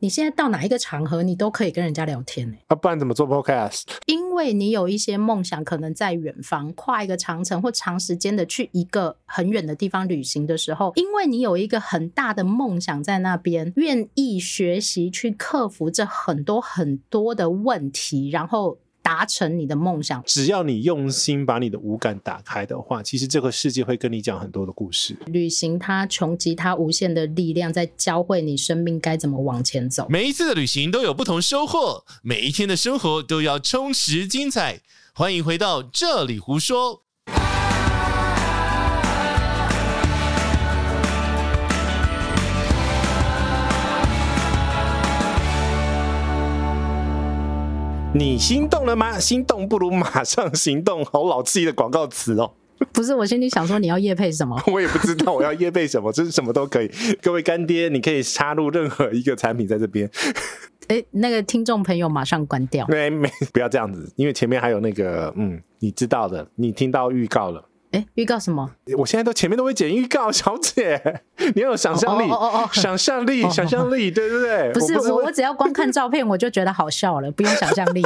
你现在到哪一个场合，你都可以跟人家聊天呢？啊，不然怎么做 podcast？因为你有一些梦想，可能在远方，跨一个长城或长时间的去一个很远的地方旅行的时候，因为你有一个很大的梦想在那边，愿意学习去克服这很多很多的问题，然后。达成你的梦想，只要你用心把你的五感打开的话，其实这个世界会跟你讲很多的故事。旅行它穷极它无限的力量，在教会你生命该怎么往前走。每一次的旅行都有不同收获，每一天的生活都要充实精彩。欢迎回到这里胡说。你心动了吗？心动不如马上行动，好老气的广告词哦！不是，我心里想说你要夜配什么？我也不知道我要夜配什么，就是什么都可以。各位干爹，你可以插入任何一个产品在这边。哎、欸，那个听众朋友马上关掉。没没，不要这样子，因为前面还有那个，嗯，你知道的，你听到预告了。哎，预告什么？我现在都前面都会剪预告，小姐，你要有想象力，想象力，想象力，对对对。不是我，我，我只要光看照片我就觉得好笑了，不用想象力，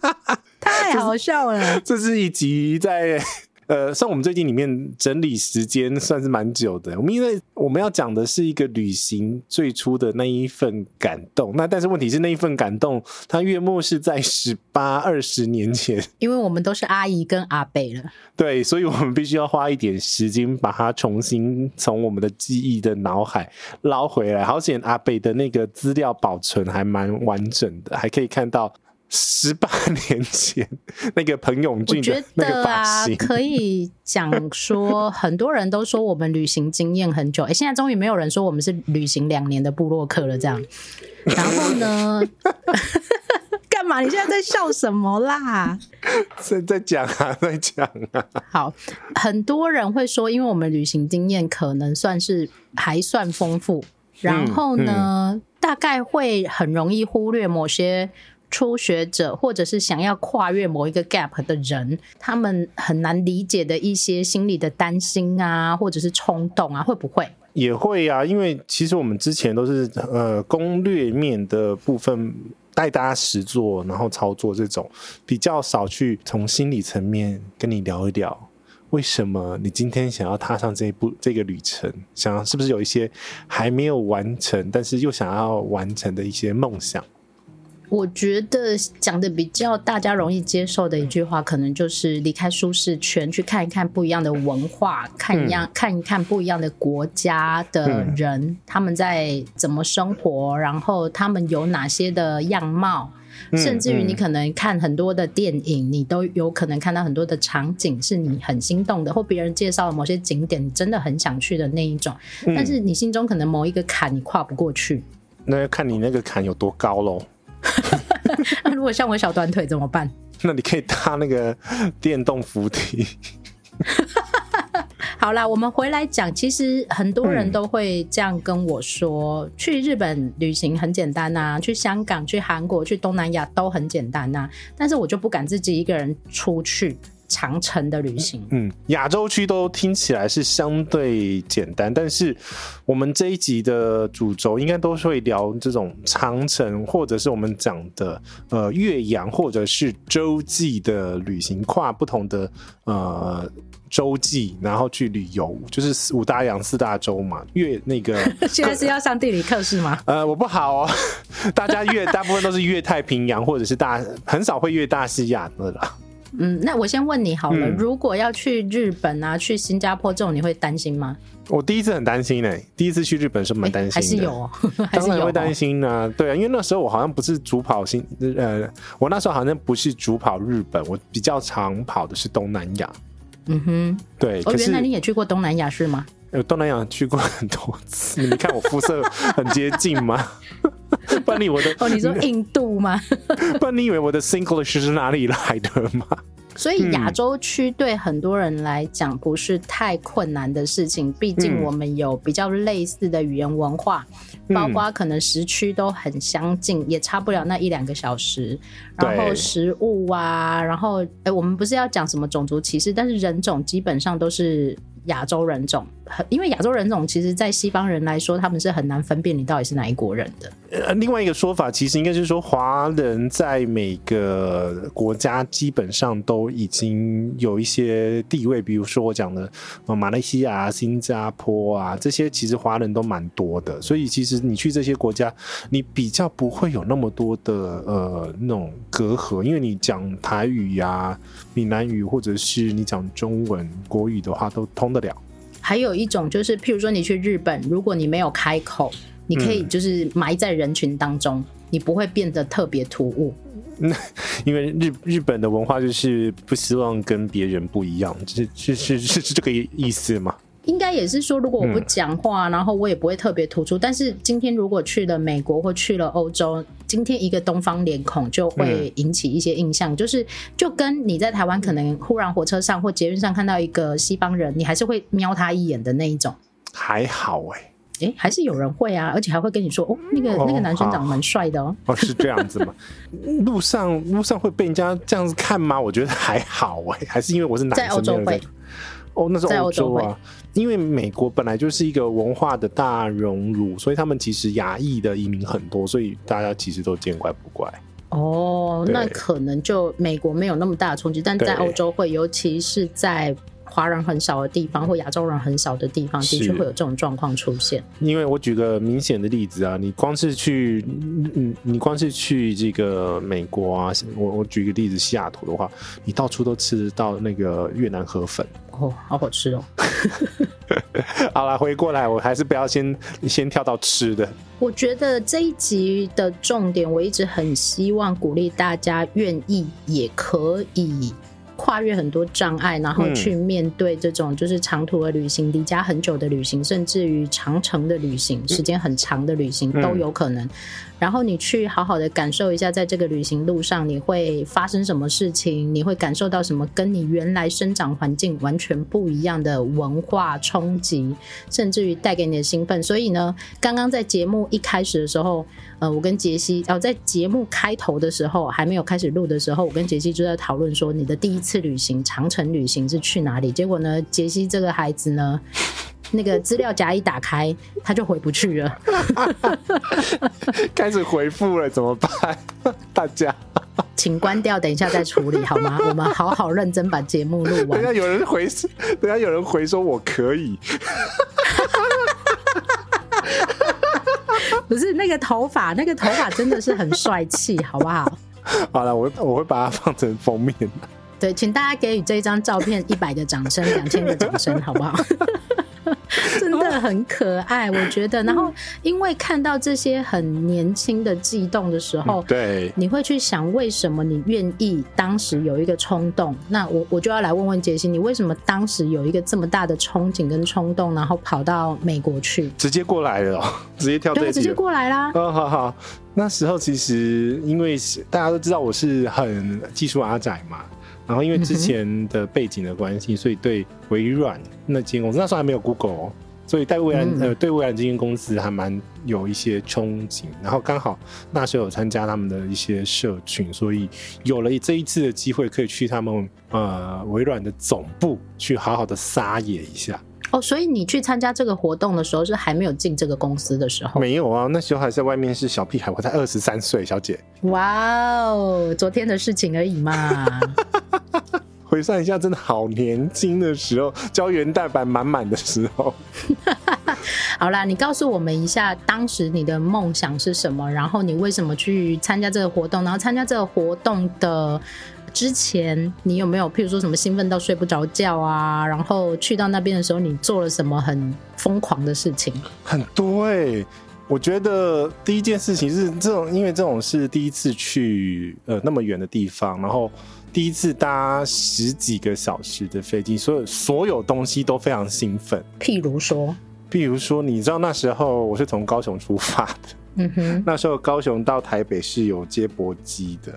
太好笑了。这是一集在。呃，像我们最近里面整理时间算是蛮久的，我们因为我们要讲的是一个旅行最初的那一份感动，那但是问题是那一份感动，它月末是在十八二十年前，因为我们都是阿姨跟阿伯了，对，所以我们必须要花一点时间把它重新从我们的记忆的脑海捞回来。好险阿伯的那个资料保存还蛮完整的，还可以看到。十八 年前那个彭永俊的那个发型，可以讲说，很多人都说我们旅行经验很久。哎，现在终于没有人说我们是旅行两年的部落客了。这样，然后呢？干嘛？你现在在笑什么啦？在在讲啊，在讲啊。好，很多人会说，因为我们旅行经验可能算是还算丰富，然后呢，嗯嗯、大概会很容易忽略某些。初学者或者是想要跨越某一个 gap 的人，他们很难理解的一些心理的担心啊，或者是冲动啊，会不会？也会啊，因为其实我们之前都是呃攻略面的部分带大家实做，然后操作这种比较少去从心理层面跟你聊一聊，为什么你今天想要踏上这一步这个旅程，想要是不是有一些还没有完成，但是又想要完成的一些梦想。我觉得讲的比较大家容易接受的一句话，可能就是离开舒适圈，去看一看不一样的文化，看一样、嗯、看一看不一样的国家的人，嗯、他们在怎么生活，然后他们有哪些的样貌，嗯、甚至于你可能看很多的电影，你都有可能看到很多的场景是你很心动的，或别人介绍的某些景点，你真的很想去的那一种，嗯、但是你心中可能某一个坎你跨不过去，那要看你那个坎有多高喽。那如果像我小短腿怎么办？那你可以搭那个电动扶梯。好啦，我们回来讲，其实很多人都会这样跟我说：嗯、去日本旅行很简单呐、啊，去香港、去韩国、去东南亚都很简单呐、啊。但是我就不敢自己一个人出去。长程的旅行，嗯，亚洲区都听起来是相对简单，但是我们这一集的主轴应该都是会聊这种长程，或者是我们讲的呃越洋或者是洲际的旅行，跨不同的呃洲际，然后去旅游，就是五大洋四大洲嘛。越那个 现在是要上地理课是吗？呃，我不好哦，大家越大部分都是越太平洋或者是大，很少会越大西亚的啦。嗯，那我先问你好了，嗯、如果要去日本啊，去新加坡这种，你会担心吗？我第一次很担心呢、欸，第一次去日本是蛮担心的，还是有、哦，还是有、哦、当然会担心呢、啊。对啊，因为那时候我好像不是主跑新，呃，我那时候好像不是主跑日本，我比较常跑的是东南亚。嗯哼，对。哦，原来你也去过东南亚是吗？呃，东南亚去过很多次，你看我肤色很接近吗？不然你我的哦，你说印度吗？不然你以为我的 Singlish 是哪里来的吗？所以亚洲区对很多人来讲不是太困难的事情，毕竟我们有比较类似的语言文化，嗯、包括可能时区都很相近，也差不了那一两个小时。然后食物啊，然后哎，我们不是要讲什么种族歧视，但是人种基本上都是亚洲人种。很，因为亚洲人种其实，在西方人来说，他们是很难分辨你到底是哪一国人的。呃，另外一个说法，其实应该就是说，华人在每个国家基本上都已经有一些地位，比如说我讲的，马来西亚、新加坡啊，这些其实华人都蛮多的，所以其实你去这些国家，你比较不会有那么多的呃那种隔阂，因为你讲台语呀、闽南语，或者是你讲中文、国语的话，都通得了。还有一种就是，譬如说你去日本，如果你没有开口，你可以就是埋在人群当中，你不会变得特别突兀。那因为日日本的文化就是不希望跟别人不一样，是是是是是这个意思吗？应该也是说，如果我不讲话，嗯、然后我也不会特别突出。但是今天如果去了美国或去了欧洲，今天一个东方脸孔就会引起一些印象，嗯、就是就跟你在台湾可能忽然火车上或捷运上看到一个西方人，你还是会瞄他一眼的那一种。还好哎、欸，哎、欸，还是有人会啊，而且还会跟你说哦，那个、哦、那个男生长得蛮帅的哦。哦，是这样子吗？路上路上会被人家这样子看吗？我觉得还好哎、欸，还是因为我是男生。在欧洲会。哦，那是欧洲啊，因为美国本来就是一个文化的大熔炉，所以他们其实亚裔的移民很多，所以大家其实都见怪不怪。哦，那可能就美国没有那么大的冲击，但在欧洲会，尤其是在。华人很少的地方或亚洲人很少的地方，的确会有这种状况出现。因为我举个明显的例子啊，你光是去，嗯，你光是去这个美国啊，我我举个例子，西雅图的话，你到处都吃得到那个越南河粉，哦，好好吃哦。好了，回过来，我还是不要先先跳到吃的。我觉得这一集的重点，我一直很希望鼓励大家愿意也可以。跨越很多障碍，然后去面对这种就是长途的旅行、离家很久的旅行，甚至于长程的旅行、时间很长的旅行都有可能。然后你去好好的感受一下，在这个旅行路上你会发生什么事情，你会感受到什么跟你原来生长环境完全不一样的文化冲击，甚至于带给你的兴奋。所以呢，刚刚在节目一开始的时候，呃，我跟杰西哦，在节目开头的时候还没有开始录的时候，我跟杰西就在讨论说，你的第一次旅行，长城旅行是去哪里？结果呢，杰西这个孩子呢。那个资料夹一打开，他就回不去了。开始回复了，怎么办？大家，请关掉，等一下再处理好吗？我们好好认真把节目录完。等下有人回，等下有人回说我可以。不是那个头发，那个头发真的是很帅气，好不好？好了，我我会把它放成封面。对，请大家给予这张照片一百个掌声，两千个掌声，好不好？真的很可爱，我觉得。然后，因为看到这些很年轻的悸动的时候，对，你会去想，为什么你愿意当时有一个冲动？那我我就要来问问杰西，你为什么当时有一个这么大的憧憬跟冲动，然后跑到美国去，直接过来了，直接跳对，直接过来啦。哦，好好。那时候其实因为大家都知道我是很技术阿仔嘛。然后因为之前 的背景的关系，所以对微软那间公司那时候还没有 Google，哦，所以对微软、嗯、呃对微软这间公司还蛮有一些憧憬。然后刚好那时候有参加他们的一些社群，所以有了这一次的机会，可以去他们呃微软的总部去好好的撒野一下。哦，所以你去参加这个活动的时候是还没有进这个公司的时候？没有啊，那时候还在外面是小屁孩，我才二十三岁，小姐。哇哦，昨天的事情而已嘛。回算一下，真的好年轻的时候，胶原蛋白满满的时候。好啦，你告诉我们一下，当时你的梦想是什么？然后你为什么去参加这个活动？然后参加这个活动的。之前你有没有，譬如说什么兴奋到睡不着觉啊？然后去到那边的时候，你做了什么很疯狂的事情？很多哎、欸，我觉得第一件事情是这种，因为这种是第一次去呃那么远的地方，然后第一次搭十几个小时的飞机，所有所有东西都非常兴奋。譬如说，譬如说，你知道那时候我是从高雄出发的，嗯哼，那时候高雄到台北是有接驳机的。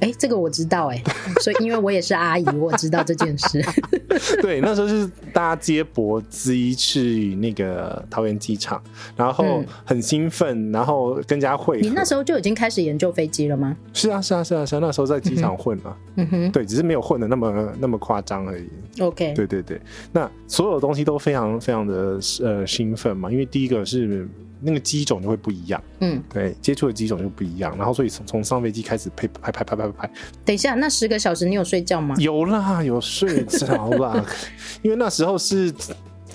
哎、欸，这个我知道哎、欸，所以因为我也是阿姨，我知道这件事。对，那时候是搭接驳机去那个桃园机场，然后很兴奋，然后跟人家会。你那时候就已经开始研究飞机了吗？是啊，是啊，是啊，是啊，那时候在机场混嘛。嗯哼，对，只是没有混的那么那么夸张而已。OK，对对对，那所有东西都非常非常的呃兴奋嘛，因为第一个是。那个机种就会不一样，嗯，对，接触的机种就不一样，然后所以从从上飞机开始拍拍拍拍拍拍。等一下，那十个小时你有睡觉吗？有啦，有睡着啦，因为那时候是，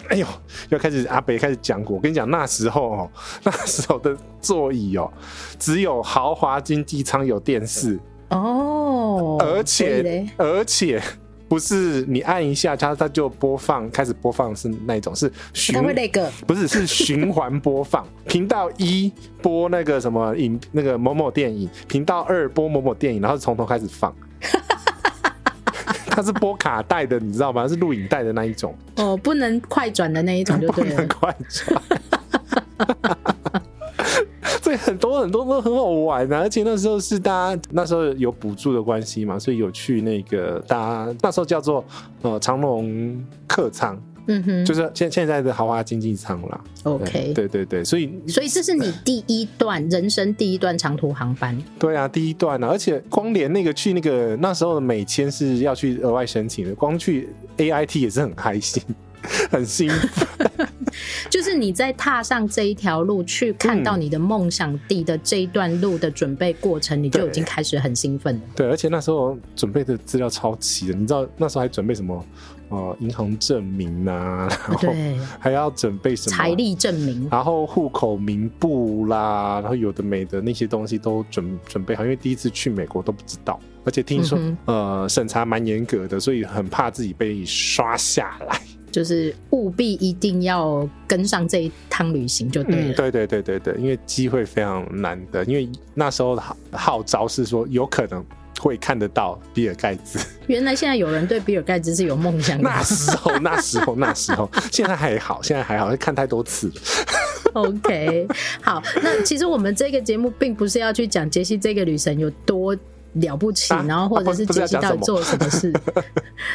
哎呦，要开始阿北开始讲过，我跟你讲那时候哦，那时候的座椅哦，只有豪华经济舱有电视哦，而且而且。不是你按一下它，它就播放，开始播放是那一种，是循，它会那个，不是是循环播放。频道一播那个什么影，那个某某电影；频道二播某某电影，然后从头开始放。它是播卡带的，你知道吗？是录影带的那一种。哦，不能快转的那一种就对了，不能快转。对，很多很多都很好玩啊，而且那时候是大家那时候有补助的关系嘛，所以有去那个大家那时候叫做呃长隆客舱，嗯哼，就是现现在的豪华经济舱啦。OK，对对对，所以所以这是你第一段人生第一段长途航班。对啊，第一段啊，而且光连那个去那个那时候的美签是要去额外申请的，光去 AIT 也是很开心。很兴奋，就是你在踏上这一条路去看到你的梦想地的这一段路的准备过程，你就已经开始很兴奋了。对，而且那时候准备的资料超齐的，你知道那时候还准备什么？呃，银行证明啊，然后还要准备什么财力证明，然后户口名簿啦，然后有的没的那些东西都准准备好，因为第一次去美国都不知道，而且听说、嗯、呃审查蛮严格的，所以很怕自己被刷下来。就是务必一定要跟上这一趟旅行就对了。嗯，对对对对对，因为机会非常难得，因为那时候号号召是说有可能会看得到比尔盖茨。原来现在有人对比尔盖茨是有梦想的。那时候那时候那时候，现在还好，现在还好，看太多次了。OK，好，那其实我们这个节目并不是要去讲杰西这个女神有多了不起，啊、然后或者是杰西到底做了什么事。啊、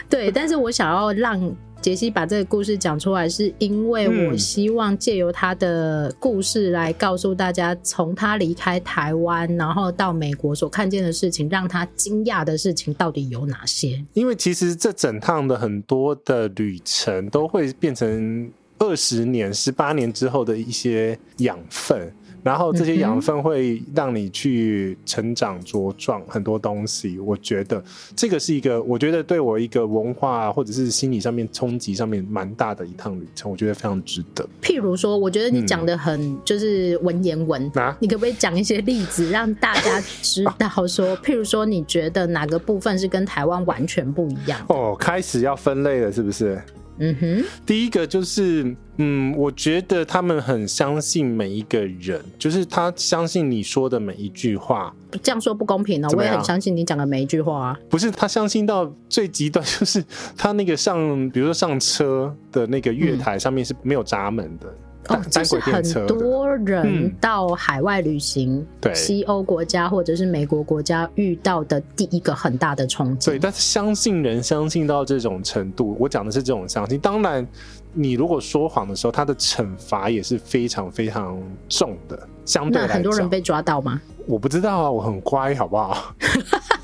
对，但是我想要让。杰西把这个故事讲出来，是因为我希望借由他的故事来告诉大家，从他离开台湾，然后到美国所看见的事情，让他惊讶的事情到底有哪些？因为其实这整趟的很多的旅程都会变成二十年、十八年之后的一些养分。然后这些养分会让你去成长茁壮很多东西，我觉得这个是一个，我觉得对我一个文化或者是心理上面冲击上面蛮大的一趟旅程，我觉得非常值得。譬如说，我觉得你讲的很就是文言文，啊，你可不可以讲一些例子让大家知道说，譬如说你觉得哪个部分是跟台湾完全不一样？哦，开始要分类了，是不是？嗯哼，第一个就是，嗯，我觉得他们很相信每一个人，就是他相信你说的每一句话。这样说不公平呢、喔，我也很相信你讲的每一句话啊。不是，他相信到最极端，就是他那个上，比如说上车的那个月台上面是没有闸门的。嗯哦，这是很多人到海外旅行，嗯、对西欧国家或者是美国国家遇到的第一个很大的冲击。对，但是相信人相信到这种程度，我讲的是这种相信。当然，你如果说谎的时候，他的惩罚也是非常非常重的。相对来，那很多人被抓到吗？我不知道啊，我很乖，好不好？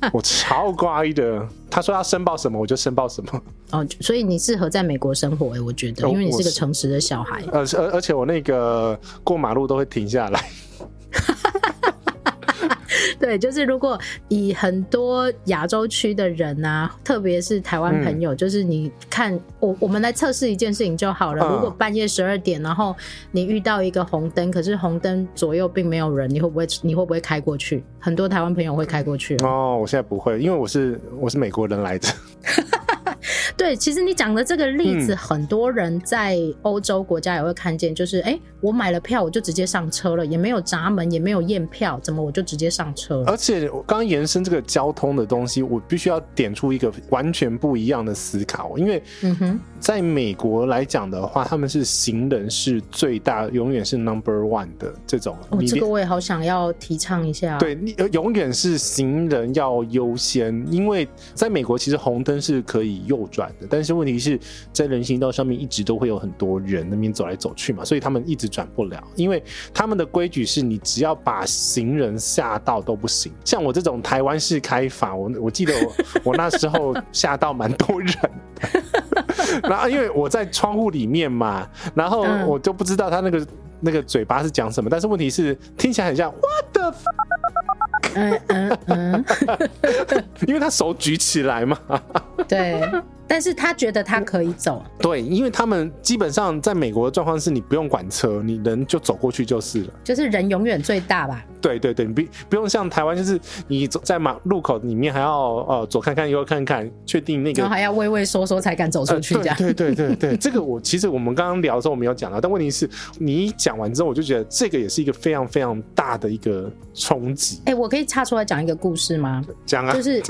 我超乖的，他说要申报什么我就申报什么。哦，所以你适合在美国生活哎，我觉得，因为你是个诚实的小孩。呃，而而且我那个过马路都会停下来。对，就是如果以很多亚洲区的人啊，特别是台湾朋友，嗯、就是你看我，我们来测试一件事情就好了。嗯、如果半夜十二点，然后你遇到一个红灯，可是红灯左右并没有人，你会不会你会不会开过去？很多台湾朋友会开过去。哦，我现在不会，因为我是我是美国人来着。对，其实你讲的这个例子，很多人在欧洲国家也会看见，就是哎、我买了票，我就直接上车了，也没有闸门，也没有验票，怎么我就直接上车？而且我刚刚延伸这个交通的东西，我必须要点出一个完全不一样的思考，因为嗯哼，在美国来讲的话，他们是行人是最大，永远是 number one 的这种。哦，这个我也好想要提倡一下。对，你永远是行人要优先，因为在美国其实红灯是可以右转的，但是问题是在人行道上面一直都会有很多人那边走来走去嘛，所以他们一直转不了，因为他们的规矩是你只要把行人吓到都不行。像我这种台湾式开法，我我记得我我那时候吓到蛮多人的，然后因为我在窗户里面嘛，然后我就不知道他那个 那个嘴巴是讲什么，但是问题是听起来很像 What the fuck？嗯嗯嗯，因为他手举起来嘛，对。但是他觉得他可以走，对，因为他们基本上在美国的状况是你不用管车，你人就走过去就是了，就是人永远最大吧。对对对，你不不用像台湾，就是你走在马路口里面还要呃左看看右看看，确定那个，然后还要畏畏缩缩才敢走出去这样。呃、对对对对对，这个我其实我们刚刚聊的时候我没有讲到，但问题是你一讲完之后，我就觉得这个也是一个非常非常大的一个冲击。哎、欸，我可以插出来讲一个故事吗？讲啊，就是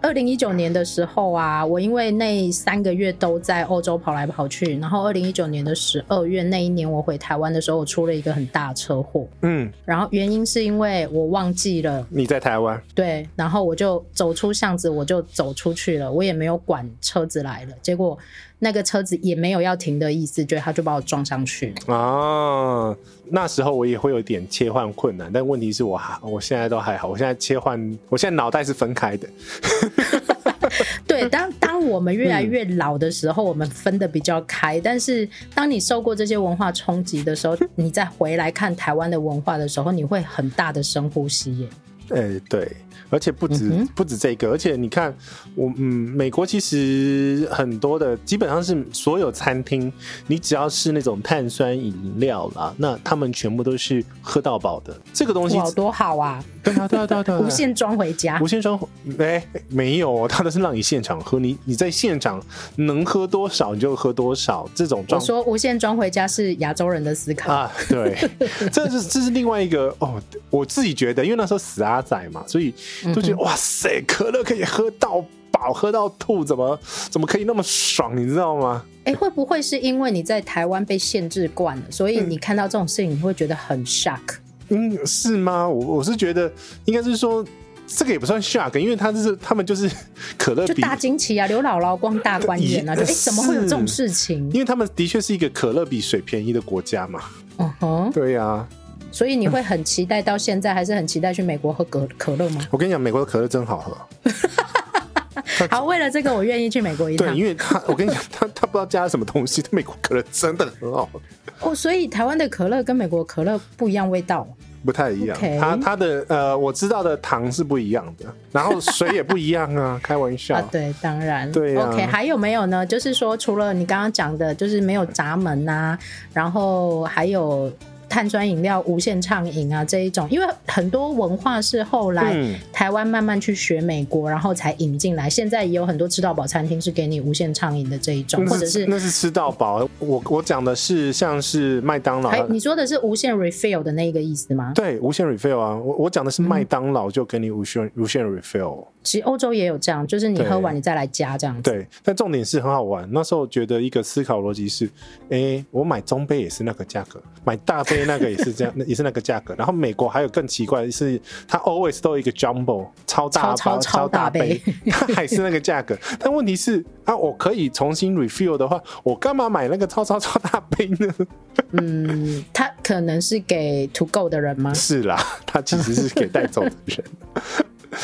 二零一九年的时候啊，我因为那。三个月都在欧洲跑来跑去，然后二零一九年的十二月那一年，我回台湾的时候，我出了一个很大的车祸。嗯，然后原因是因为我忘记了你在台湾。对，然后我就走出巷子，我就走出去了，我也没有管车子来了，结果那个车子也没有要停的意思，就他就把我撞上去了。啊，那时候我也会有点切换困难，但问题是我还我现在都还好，我现在切换，我现在脑袋是分开的。对，当当我们越来越老的时候，我们分得比较开。但是，当你受过这些文化冲击的时候，你再回来看台湾的文化的时候，你会很大的深呼吸耶。哎、欸，对。而且不止、嗯、不止这个，而且你看，我嗯，美国其实很多的基本上是所有餐厅，你只要是那种碳酸饮料啦，那他们全部都是喝到饱的。这个东西好多好啊！对啊对啊对啊对啊！无限装回家，无限装哎没有，他都是让你现场喝，你你在现场能喝多少你就喝多少。这种装我说无限装回家是亚洲人的思考啊，对，这是这是另外一个哦，我自己觉得，因为那时候死阿仔嘛，所以。都觉得哇塞，可乐可以喝到饱，喝到吐，怎么怎么可以那么爽？你知道吗？哎、欸，会不会是因为你在台湾被限制惯了，所以你看到这种事情你会觉得很 shock？嗯，是吗？我我是觉得应该是说这个也不算 shock，因为他就是他们就是可乐就大惊奇啊，刘姥姥光大观演啊，哎、欸，怎么会有这种事情？因为他们的确是一个可乐比水便宜的国家嘛。嗯哼，对呀、啊。所以你会很期待到现在，还是很期待去美国喝可可乐吗？我跟你讲，美国的可乐真好喝。好，为了这个，我愿意去美国一趟。对，因为他，我跟你讲，他他不知道加了什么东西，美国可乐真的很好喝。哦，所以台湾的可乐跟美国可乐不一样味道，不太一样。它它的呃，我知道的糖是不一样的，然后水也不一样啊，开玩笑。啊，对，当然。对啊。OK，还有没有呢？就是说，除了你刚刚讲的，就是没有闸门啊，然后还有。碳酸饮料无限畅饮啊，这一种，因为很多文化是后来台湾慢慢去学美国，然后才引进来。现在也有很多吃到饱餐厅是给你无限畅饮的这一种，或者是那是吃到饱。我我讲的是像是麦当劳，哎，你说的是无限 refill 的那个意思吗？对，无限 refill 啊，我我讲的是麦当劳就给你无限无限 refill。其实欧洲也有这样，就是你喝完你再来加这样子。对，但重点是很好玩。那时候觉得一个思考逻辑是：哎、欸，我买中杯也是那个价格，买大杯那个也是这样，也是那个价格。然后美国还有更奇怪的是，它 always 都有一个 jumbo 超大包超，超，超大杯，它还是那个价格。但问题是啊，我可以重新 refill 的话，我干嘛买那个超超超大杯呢？嗯，他可能是给 to go 的人吗？是啦，他其实是给带走的人。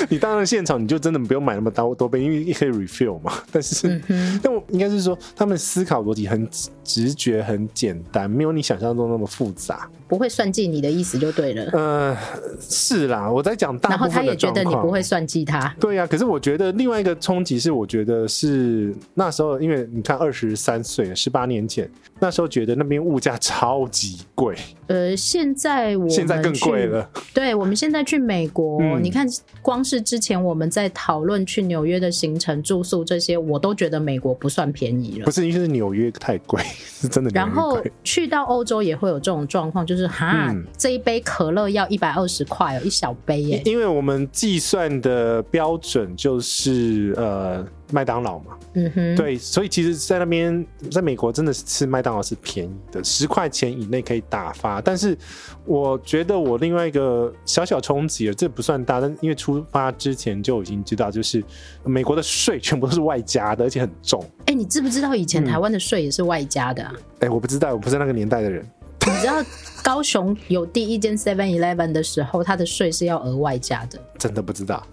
你当然现场你就真的不用买那么多多杯，因为可以 refill 嘛。但是，嗯、但我应该是说，他们思考逻辑很直觉、很简单，没有你想象中那么复杂。不会算计你的意思就对了。呃，是啦，我在讲大部分的。然后他也觉得你不会算计他。对呀、啊，可是我觉得另外一个冲击是，我觉得是那时候，因为你看二十三岁，十八年前，那时候觉得那边物价超级贵。呃，现在我现在更贵了。对，我们现在去美国，嗯、你看，光是之前我们在讨论去纽约的行程、住宿这些，我都觉得美国不算便宜了。不是，因为是纽约太贵，是真的。然后去到欧洲也会有这种状况，就是哈，嗯、这一杯可乐要一百二十块哦，一小杯耶。因为我们计算的标准就是呃。麦当劳嘛，嗯哼，对，所以其实，在那边，在美国真的是吃麦当劳是便宜的，十块钱以内可以打发。但是，我觉得我另外一个小小冲击了，这不算大，但因为出发之前就已经知道，就是美国的税全部都是外加的，而且很重。哎、欸，你知不知道以前台湾的税也是外加的？啊？哎、嗯欸，我不知道，我不是那个年代的人。你知道高雄有第一间 Seven Eleven 的时候，它的税是要额外加的？真的不知道，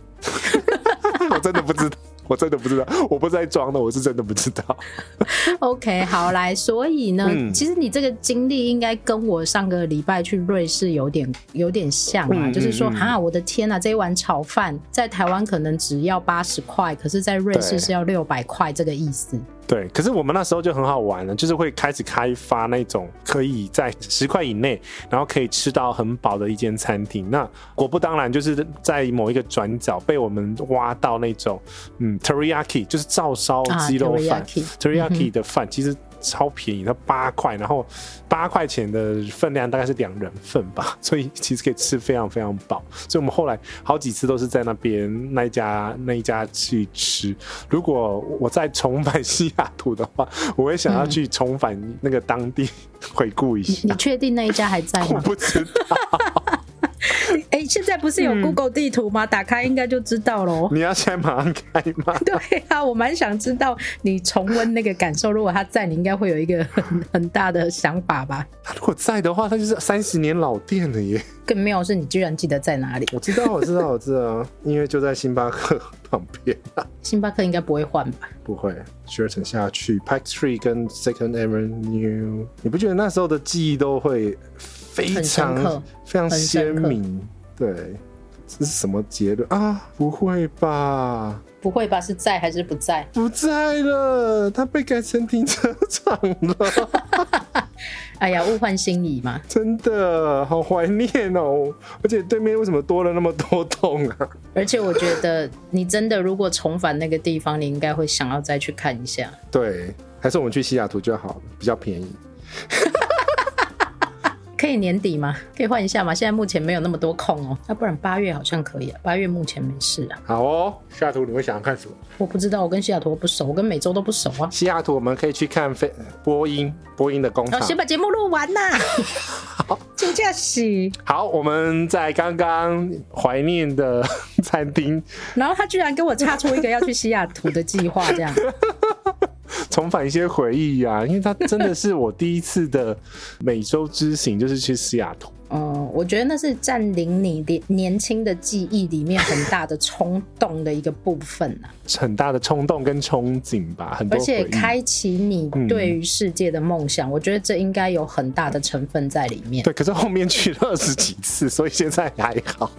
我真的不知道。我真的不知道，我不是在装的，我是真的不知道。OK，好来，所以呢，嗯、其实你这个经历应该跟我上个礼拜去瑞士有点有点像啊，嗯、就是说，哈、嗯，我的天呐，这一碗炒饭在台湾可能只要八十块，可是在瑞士是要六百块，这个意思。对，可是我们那时候就很好玩了，就是会开始开发那种可以在十块以内，然后可以吃到很饱的一间餐厅。那果不当然，就是在某一个转角被我们挖到那种，嗯，teriyaki 就是照烧鸡肉饭，teriyaki 的饭其实。超便宜，它八块，然后八块钱的分量大概是两人份吧，所以其实可以吃非常非常饱。所以我们后来好几次都是在那边那一家那一家去吃。如果我再重返西雅图的话，我会想要去重返那个当地回顾一下。你确定那一家还在吗？我不知道。哎、欸，现在不是有 Google 地图吗？嗯、打开应该就知道喽。你要现在马上开吗？对啊，我蛮想知道你重温那个感受。如果他在，你应该会有一个很 很大的想法吧？他如果在的话，他就是三十年老店了耶。更妙是，你居然记得在哪里？我知道，我知道，我知道，因为就在星巴克旁边。星巴克应该不会换吧？不会，Sheraton 下去，Pike Street 跟 Second Avenue，你不觉得那时候的记忆都会？非常非常鲜明，对，这是什么结论啊？不会吧？不会吧？是在还是不在？不在了，它被改成停车场了。哎呀，物换星移嘛，真的好怀念哦！而且对面为什么多了那么多洞啊？而且我觉得你真的如果重返那个地方，你应该会想要再去看一下。对，还是我们去西雅图就好了，比较便宜。可以年底吗？可以换一下吗？现在目前没有那么多空哦，要不然八月好像可以啊。八月目前没事啊。好哦，西雅图你会想要看什么？我不知道，我跟西雅图不熟，我跟美洲都不熟啊。西雅图我们可以去看飞波音，波音的工厂。先把节目录完呐。好，就这样洗。好，我们在刚刚怀念的 餐厅，然后他居然跟我插出一个要去西雅图的计划，这样。重返一些回忆呀、啊，因为它真的是我第一次的美洲之行，就是去西雅图。哦，我觉得那是占领你年年轻的记忆里面很大的冲动的一个部分啊，很大的冲动跟憧憬吧，很多而且开启你对于世界的梦想，嗯、我觉得这应该有很大的成分在里面。对，可是后面去了二十几次，所以现在还好。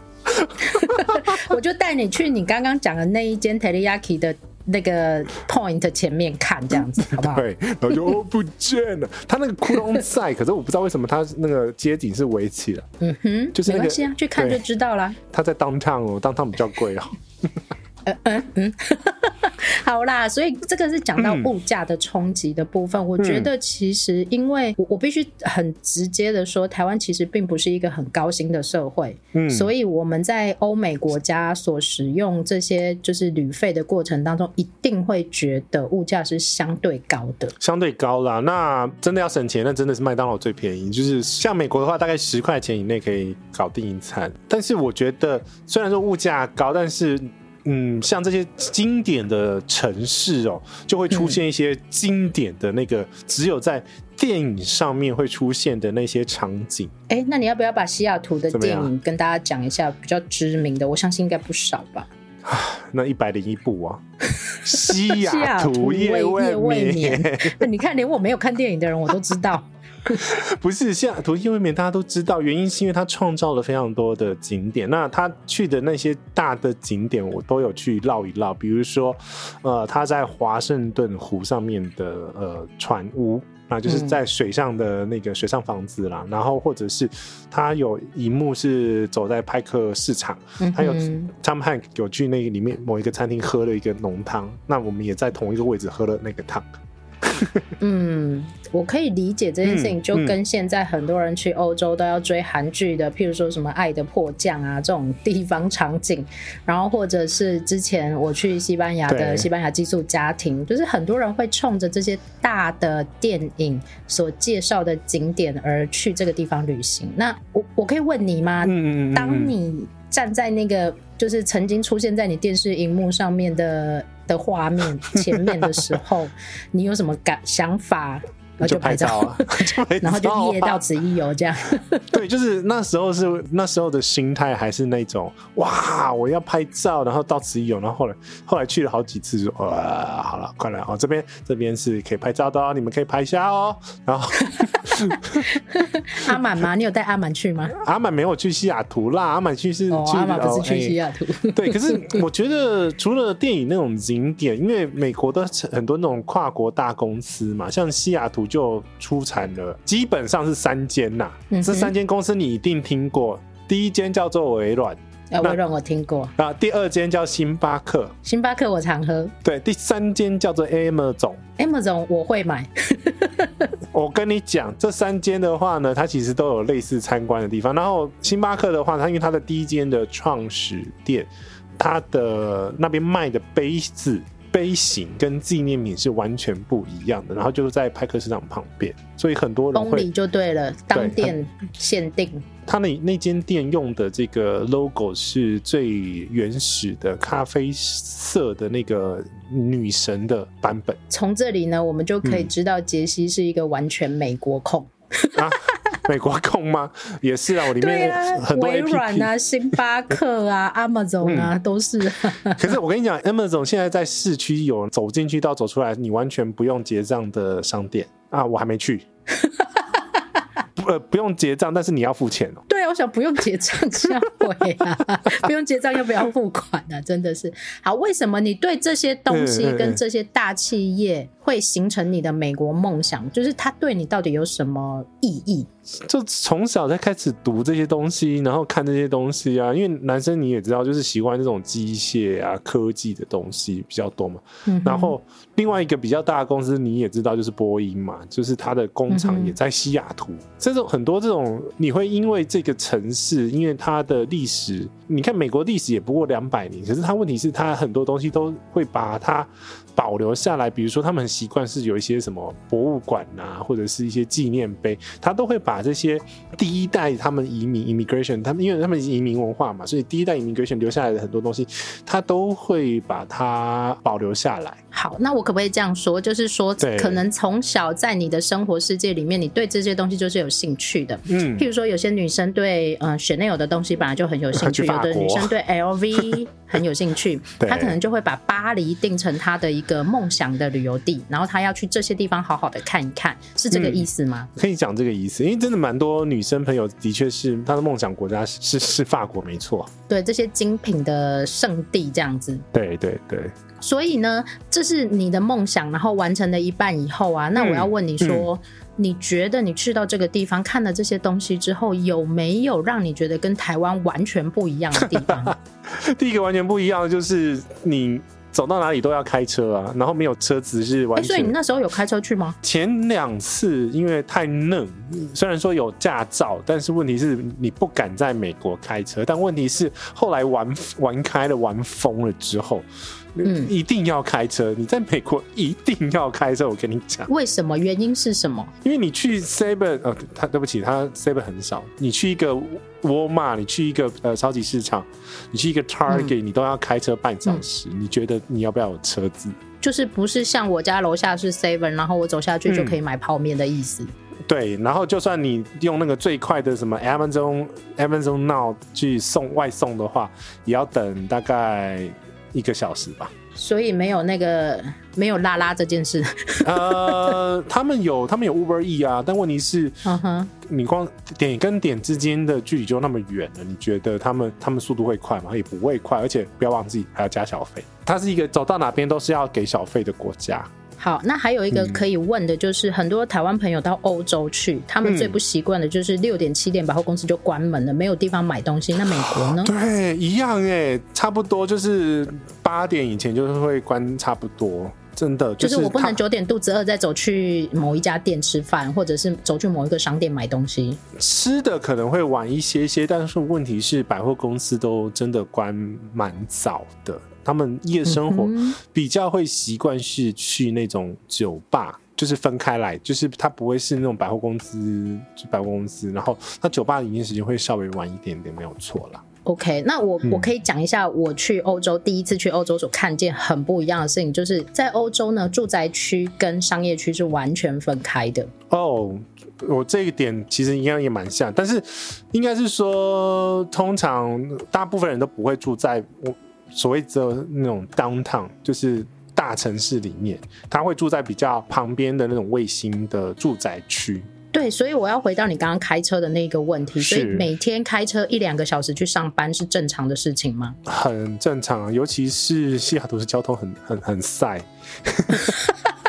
我就带你去你刚刚讲的那一间 Teriyaki 的。那个 point 前面看这样子，好不好？对，然后就哦不见了。他那个窟窿在，可是我不知道为什么他那个街景是围起的。嗯哼，就是、那个、没关系啊，去看就知道了。他在 downtown 哦，downtown 比较贵哦。嗯嗯嗯，好啦，所以这个是讲到物价的冲击的部分。嗯、我觉得其实，因为我我必须很直接的说，台湾其实并不是一个很高薪的社会，嗯，所以我们在欧美国家所使用这些就是旅费的过程当中，一定会觉得物价是相对高的，相对高啦。那真的要省钱，那真的是麦当劳最便宜。就是像美国的话，大概十块钱以内可以搞定一餐。但是我觉得，虽然说物价高，但是嗯，像这些经典的城市哦，就会出现一些经典的那个只有在电影上面会出现的那些场景。哎、欸，那你要不要把西雅图的电影跟大家讲一下比较知名的？我相信应该不少吧。那一百零一部啊，西雅图夜未眠。你看，连我没有看电影的人，我都知道。不是，现在图夜未免大家都知道，原因是因为他创造了非常多的景点。那他去的那些大的景点，我都有去绕一绕。比如说，呃，他在华盛顿湖上面的呃船屋，啊，就是在水上的那个水上房子啦，嗯、然后或者是他有一幕是走在派克市场，嗯、哼他有 Tom Hanks 有去那个里面某一个餐厅喝了一个浓汤，那我们也在同一个位置喝了那个汤。嗯，我可以理解这件事情，就跟现在很多人去欧洲都要追韩剧的，譬如说什么《爱的迫降》啊这种地方场景，然后或者是之前我去西班牙的西班牙寄宿家庭，就是很多人会冲着这些大的电影所介绍的景点而去这个地方旅行。那我我可以问你吗？当你站在那个就是曾经出现在你电视荧幕上面的。的画面前面的时候，你有什么感想法？就拍照啊，然后就业到此一游这样。对，就是那时候是那时候的心态还是那种哇，我要拍照，然后到此一游。然后后来后来去了好几次，就哇，好了，快来哦，这边这边是可以拍照的哦，你们可以拍一下哦。然后阿满吗？你有带阿满去吗？阿满没有去西雅图啦，阿满去是去 阿满不是去西雅图。对，可是我觉得除了电影那种景点，因为美国的很多那种跨国大公司嘛，像西雅图。就出产了，基本上是三间呐。嗯、这三间公司你一定听过，第一间叫做微软，微软我听过。啊，第二间叫星巴克，星巴克我常喝。对，第三间叫做 Amazon，Amazon 我会买。我跟你讲，这三间的话呢，它其实都有类似参观的地方。然后星巴克的话，它因为它的第一间的创始店，它的那边卖的杯子。杯型跟纪念品是完全不一样的，然后就是在派克市场旁边，所以很多人会就对了，当店限定。他那那间店用的这个 logo 是最原始的咖啡色的那个女神的版本。从这里呢，我们就可以知道杰西是一个完全美国控。嗯啊美国控吗？也是啊，我里面很多微软啊、星巴克啊、Amazon 啊，都是。可是我跟你讲，Amazon 现在在市区有走进去到走出来，你完全不用结账的商店啊，我还没去。呃，不用结账，但是你要付钱哦。对啊，我 想不用结账，下回啊，不用结账要不要付款啊，真的是。好，为什么你对这些东西跟这些大企业会形成你的美国梦想？就是它对你到底有什么意义？就从小在开始读这些东西，然后看这些东西啊。因为男生你也知道，就是喜欢这种机械啊、科技的东西比较多嘛。嗯、然后另外一个比较大的公司你也知道，就是波音嘛，就是它的工厂也在西雅图。嗯、这种很多这种，你会因为这个城市，因为它的历史，你看美国历史也不过两百年，可是它问题是它很多东西都会把它。保留下来，比如说他们很习惯是有一些什么博物馆啊，或者是一些纪念碑，他都会把这些第一代他们移民 immigration，他们因为他们移民文化嘛，所以第一代 immigration 留下来的很多东西，他都会把它保留下来。好，那我可不可以这样说，就是说，可能从小在你的生活世界里面，你对这些东西就是有兴趣的。嗯，譬如说有些女生对嗯 Chanel 的东西本来就很有兴趣，有的女生对 LV 很有兴趣，他可能就会把巴黎定成他的一个。梦想的旅游地，然后他要去这些地方好好的看一看，是这个意思吗？嗯、可以讲这个意思，因为真的蛮多女生朋友的确是她的梦想国家是是法国，没错。对，这些精品的圣地这样子。对对对。所以呢，这是你的梦想，然后完成了一半以后啊，那我要问你说，嗯嗯、你觉得你去到这个地方看了这些东西之后，有没有让你觉得跟台湾完全不一样的地方？第一个完全不一样的就是你。走到哪里都要开车啊，然后没有车子是完全。所以你那时候有开车去吗？前两次因为太嫩，虽然说有驾照，但是问题是你不敢在美国开车。但问题是后来玩玩开了，玩疯了之后。嗯，一定要开车。你在美国一定要开车，我跟你讲。为什么？原因是什么？因为你去 Seven，呃，他对不起，他 Seven 很少。你去一个 Walmart，你去一个呃超级市场，你去一个 Target，、嗯、你都要开车半小时。嗯、你觉得你要不要有车子？就是不是像我家楼下是 Seven，然后我走下去就可以买泡面的意思、嗯。对，然后就算你用那个最快的什么 Amazon Amazon Now 去送外送的话，也要等大概。一个小时吧，所以没有那个没有拉拉这件事。呃，他们有他们有 Uber E 啊，但问题是，你光点跟点之间的距离就那么远了，你觉得他们他们速度会快吗？也不会快，而且不要忘记还要加小费。它是一个走到哪边都是要给小费的国家。好，那还有一个可以问的，就是、嗯、很多台湾朋友到欧洲去，他们最不习惯的就是六点七点百货公司就关门了，没有地方买东西。那美国呢？对，一样哎，差不多就是八点以前就是会关，差不多。真的，就是、就是我不能九点肚子饿再走去某一家店吃饭，或者是走去某一个商店买东西。吃的可能会晚一些些，但是问题是百货公司都真的关蛮早的。他们夜生活比较会习惯是去那种酒吧，就是分开来，就是他不会是那种百货公司，就百货公司，然后那酒吧营业时间会稍微晚一点点，没有错啦。OK，那我我可以讲一下我去欧洲、嗯、第一次去欧洲所看见很不一样的事情，就是在欧洲呢，住宅区跟商业区是完全分开的。哦，我这一点其实应该也蛮像，但是应该是说，通常大部分人都不会住在我所谓的那种 downtown，就是大城市里面，他会住在比较旁边的那种卫星的住宅区。对，所以我要回到你刚刚开车的那个问题。所以每天开车一两个小时去上班是正常的事情吗？很正常啊，尤其是西雅图的交通很很很塞。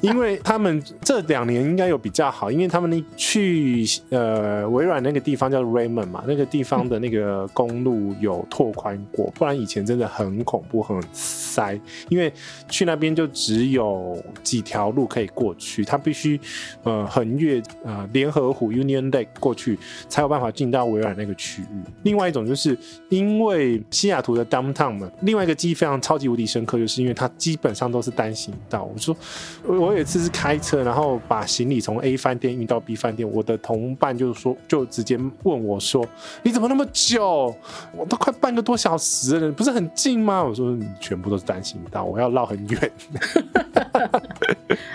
因为他们这两年应该有比较好，因为他们那去呃微软那个地方叫 Raymond 嘛，那个地方的那个公路有拓宽过，不然以前真的很恐怖很塞。因为去那边就只有几条路可以过去，他必须呃横越呃联合湖 Union Lake 过去才有办法进到微软那个区域。另外一种就是因为西雅图的 Downtown 嘛，另外一个记忆非常超级无敌深刻，就是因为它基本上都是单行道。我说我。我有一次是开车，然后把行李从 A 饭店运到 B 饭店，我的同伴就说，就直接问我说：“你怎么那么久？我都快半个多小时了，不是很近吗？”我说：“你全部都是单行道，我要绕很远。”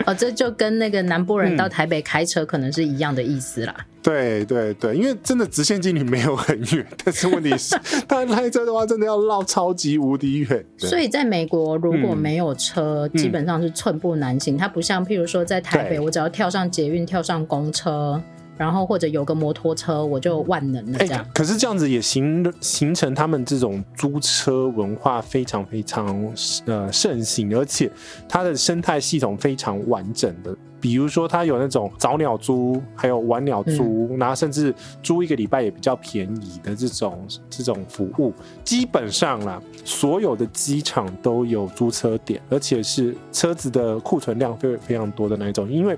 哦，这就跟那个南部人到台北开车可能是一样的意思啦。嗯对对对，因为真的直线距离没有很远，但是问题是，他开车的话真的要绕超级无敌远。所以在美国如果没有车，嗯、基本上是寸步难行。它不像譬如说在台北，我只要跳上捷运、跳上公车。然后或者有个摩托车，我就万能了这样。欸、可是这样子也形形成他们这种租车文化非常非常呃盛行，而且它的生态系统非常完整的。比如说，它有那种早鸟租，还有晚鸟租，嗯、然后甚至租一个礼拜也比较便宜的这种这种服务。基本上啦，所有的机场都有租车点，而且是车子的库存量非非常多的那种，因为。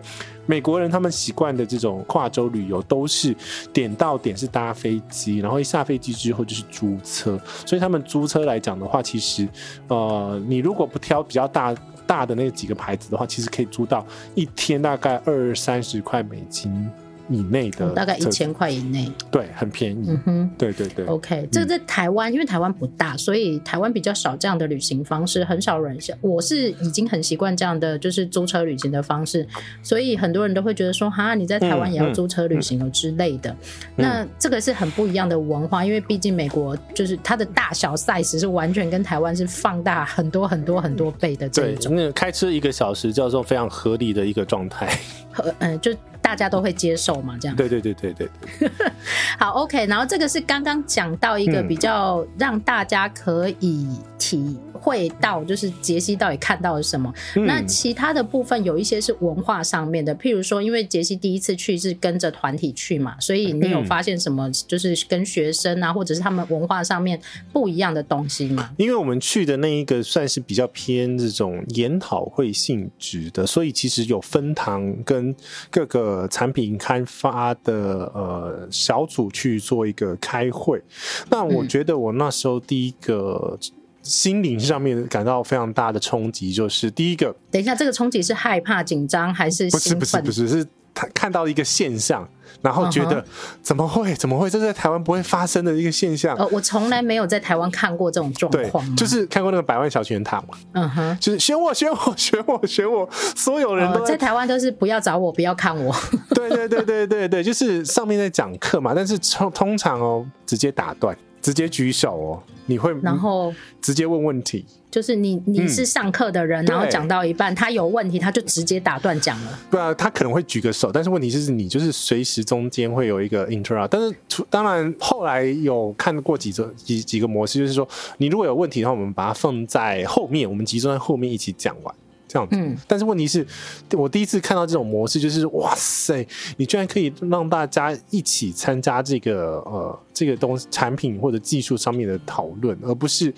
美国人他们习惯的这种跨州旅游都是点到点是搭飞机，然后一下飞机之后就是租车，所以他们租车来讲的话，其实呃，你如果不挑比较大大的那几个牌子的话，其实可以租到一天大概二三十块美金。以内的大概一千块以内，对，很便宜。嗯哼，对对对。OK，这个在台湾，因为台湾不大，所以台湾比较少这样的旅行方式，很少人像我是已经很习惯这样的就是租车旅行的方式，所以很多人都会觉得说，哈，你在台湾也要租车旅行哦之类的。那这个是很不一样的文化，因为毕竟美国就是它的大小 size 是完全跟台湾是放大很多很多很多倍的这种。对，那个开车一个小时叫做非常合理的一个状态。和嗯，就。大家都会接受嘛，这样。对对对对对，对。好，OK。然后这个是刚刚讲到一个比较让大家可以体会到，就是杰西到底看到了什么。嗯、那其他的部分有一些是文化上面的，譬如说，因为杰西第一次去是跟着团体去嘛，所以你有发现什么？就是跟学生啊，或者是他们文化上面不一样的东西吗？因为我们去的那一个算是比较偏这种研讨会性质的，所以其实有分堂跟各个。呃，产品开发的呃小组去做一个开会，那我觉得我那时候第一个心灵上面感到非常大的冲击，就是第一个，等一下，这个冲击是害怕、紧张还是？不是不是不是是。他看到一个现象，然后觉得怎么会怎么会这是在台湾不会发生的一个现象？呃，我从来没有在台湾看过这种状况，就是看过那个百万小泉塔嘛。嗯哼，就是选我选我选我选我，所有人都在台湾都是不要找我，不要看我。对对对对对对，就是上面在讲课嘛，但是通通常哦，直接打断，直接举手哦，你会然后直接问问题。就是你，你是上课的人，嗯、然后讲到一半，他有问题，他就直接打断讲了。对啊，他可能会举个手，但是问题是你就是随时中间会有一个 interrupt。但是当然后来有看过几个几几个模式，就是说你如果有问题的话，我们把它放在后面，我们集中在后面一起讲完。这样子。嗯，但是问题是，我第一次看到这种模式，就是哇塞，你居然可以让大家一起参加这个呃这个东西产品或者技术上面的讨论，而不是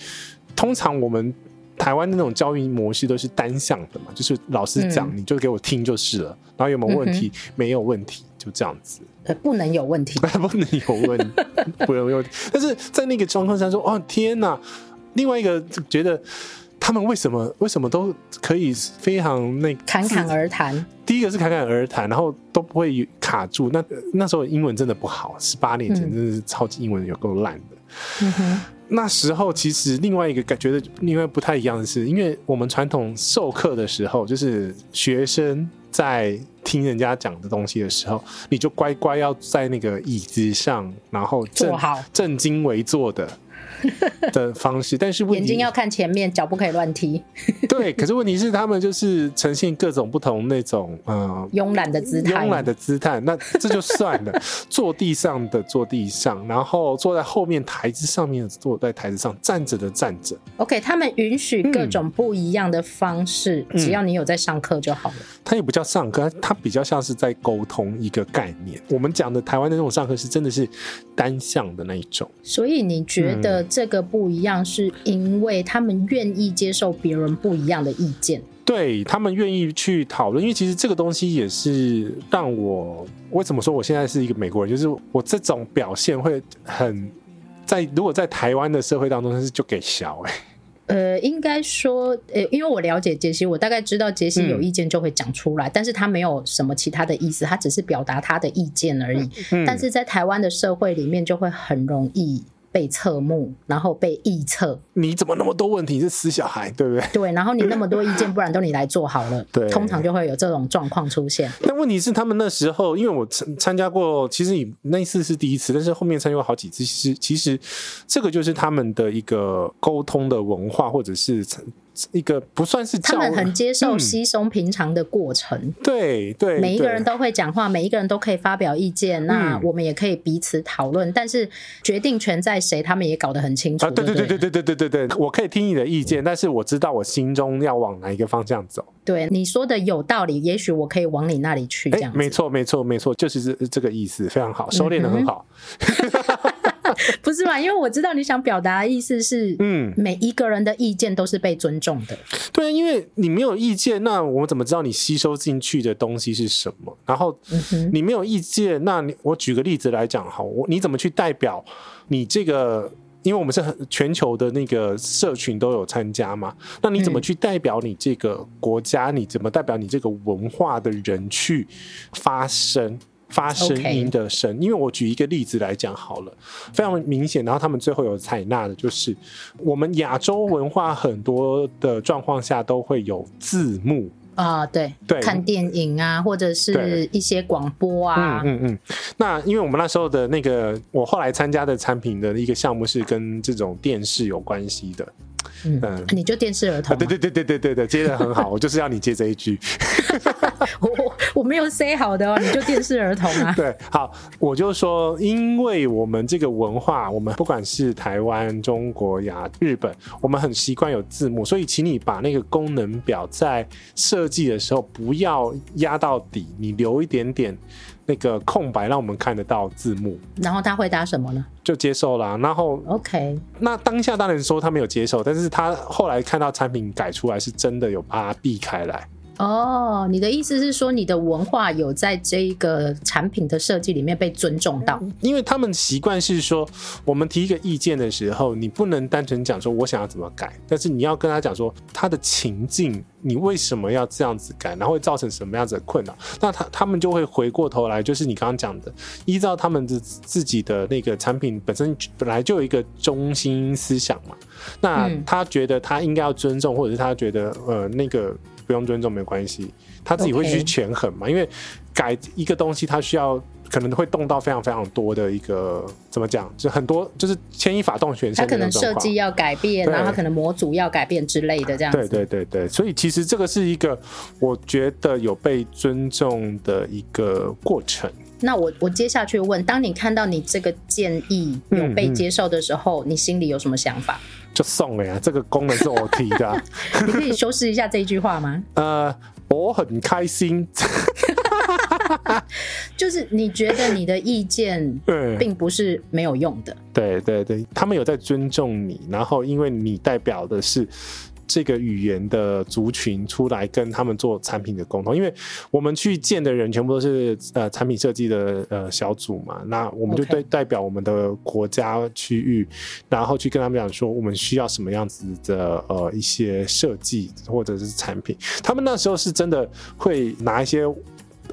通常我们台湾的那种教育模式都是单向的嘛，就是老师讲你就给我听就是了，然后有没有问题？嗯、没有问题，就这样子。呃，不能有问题，不能有问题，不能有问题。但是在那个状况下说，哦天哪！另外一个觉得。他们为什么为什么都可以非常那侃侃而谈？第一个是侃侃而谈，然后都不会卡住。那那时候英文真的不好，十八年前真的是超级英文有够烂的。嗯哼，那时候其实另外一个感觉的另外不太一样的是，因为我们传统授课的时候，就是学生在听人家讲的东西的时候，你就乖乖要在那个椅子上，然后正坐好，正襟危坐的。的方式，但是眼睛要看前面，脚不可以乱踢。对，可是问题是他们就是呈现各种不同那种嗯慵懒的姿态，慵懒的姿态。那这就算了，坐地上的坐地上，然后坐在后面台子上面坐在台子上，站着的站着。OK，他们允许各种不一样的方式，嗯、只要你有在上课就好了。他也不叫上课，他比较像是在沟通一个概念。我们讲的台湾的那种上课是真的是单向的那一种。所以你觉得、嗯？这个不一样，是因为他们愿意接受别人不一样的意见，对，他们愿意去讨论。因为其实这个东西也是让我为什么说我现在是一个美国人，就是我这种表现会很在如果在台湾的社会当中，是就给小哎。呃，应该说，呃，因为我了解杰西，我大概知道杰西有意见就会讲出来，嗯，但是他没有什么其他的意思，他只是表达他的意见而已。嗯，但是在台湾的社会里面，就会很容易。被侧目，然后被臆测。你怎么那么多问题？你是死小孩，对不对？对，然后你那么多意见，不然都你来做好了。对，通常就会有这种状况出现。但问题是，他们那时候，因为我参参加过，其实你那一次是第一次，但是后面参加过好几次。其实，其实这个就是他们的一个沟通的文化，或者是。一个不算是他们很接受稀松平常的过程，嗯、对对，每一个人都会讲话，每一个人都可以发表意见，那我们也可以彼此讨论，嗯、但是决定权在谁，他们也搞得很清楚。啊，对对对对对对对对对，我可以听你的意见，但是我知道我心中要往哪一个方向走。对，你说的有道理，也许我可以往你那里去。这样子，没错没错没错，就是这这个意思，非常好，收敛的很好。嗯 不是嘛？因为我知道你想表达的意思是，嗯，每一个人的意见都是被尊重的。对啊，因为你没有意见，那我们怎么知道你吸收进去的东西是什么？然后你没有意见，那你我举个例子来讲，哈，我你怎么去代表你这个？因为我们是很全球的那个社群都有参加嘛，那你怎么去代表你这个国家？你怎么代表你这个文化的人去发声？发声音的声.因为我举一个例子来讲好了，非常明显，然后他们最后有采纳的就是，我们亚洲文化很多的状况下都会有字幕啊，对对，看电影啊，或者是一些广播啊，嗯嗯嗯。那因为我们那时候的那个，我后来参加的产品的一个项目是跟这种电视有关系的。嗯，嗯，你就电视儿童、啊？对对对对对对对，接的很好，我就是要你接这一句。我我没有 say 好的哦，你就电视儿童啊？对，好，我就说，因为我们这个文化，我们不管是台湾、中国、呀、日本，我们很习惯有字幕，所以请你把那个功能表在设计的时候不要压到底，你留一点点。那个空白让我们看得到字幕，然后他回答什么呢？就接受了。然后 OK，那当下当然说他没有接受，但是他后来看到产品改出来，是真的有把它避开来。哦，你的意思是说，你的文化有在这一个产品的设计里面被尊重到？因为他们习惯是说，我们提一个意见的时候，你不能单纯讲说我想要怎么改，但是你要跟他讲说他的情境，你为什么要这样子改，然后会造成什么样子的困扰？那他他们就会回过头来，就是你刚刚讲的，依照他们的自己的那个产品本身本来就有一个中心思想嘛，那他觉得他应该要尊重，或者是他觉得呃那个。不用尊重没关系，他自己会去权衡嘛。因为改一个东西，他需要可能会动到非常非常多的一个怎么讲，就很多就是牵一发动全身。他可能设计要改变，然后他可能模组要改变之类的这样子。对对对对，所以其实这个是一个我觉得有被尊重的一个过程。那我我接下去问，当你看到你这个建议有被接受的时候，嗯嗯、你心里有什么想法？就送了呀，这个功能是我提的、啊。你可以修饰一下这一句话吗？呃，我很开心。就是你觉得你的意见 并不是没有用的。对对对，他们有在尊重你，然后因为你代表的是。这个语言的族群出来跟他们做产品的沟通，因为我们去见的人全部都是呃产品设计的呃小组嘛，那我们就对代表我们的国家区域.然后去跟他们讲说我们需要什么样子的呃一些设计或者是产品，他们那时候是真的会拿一些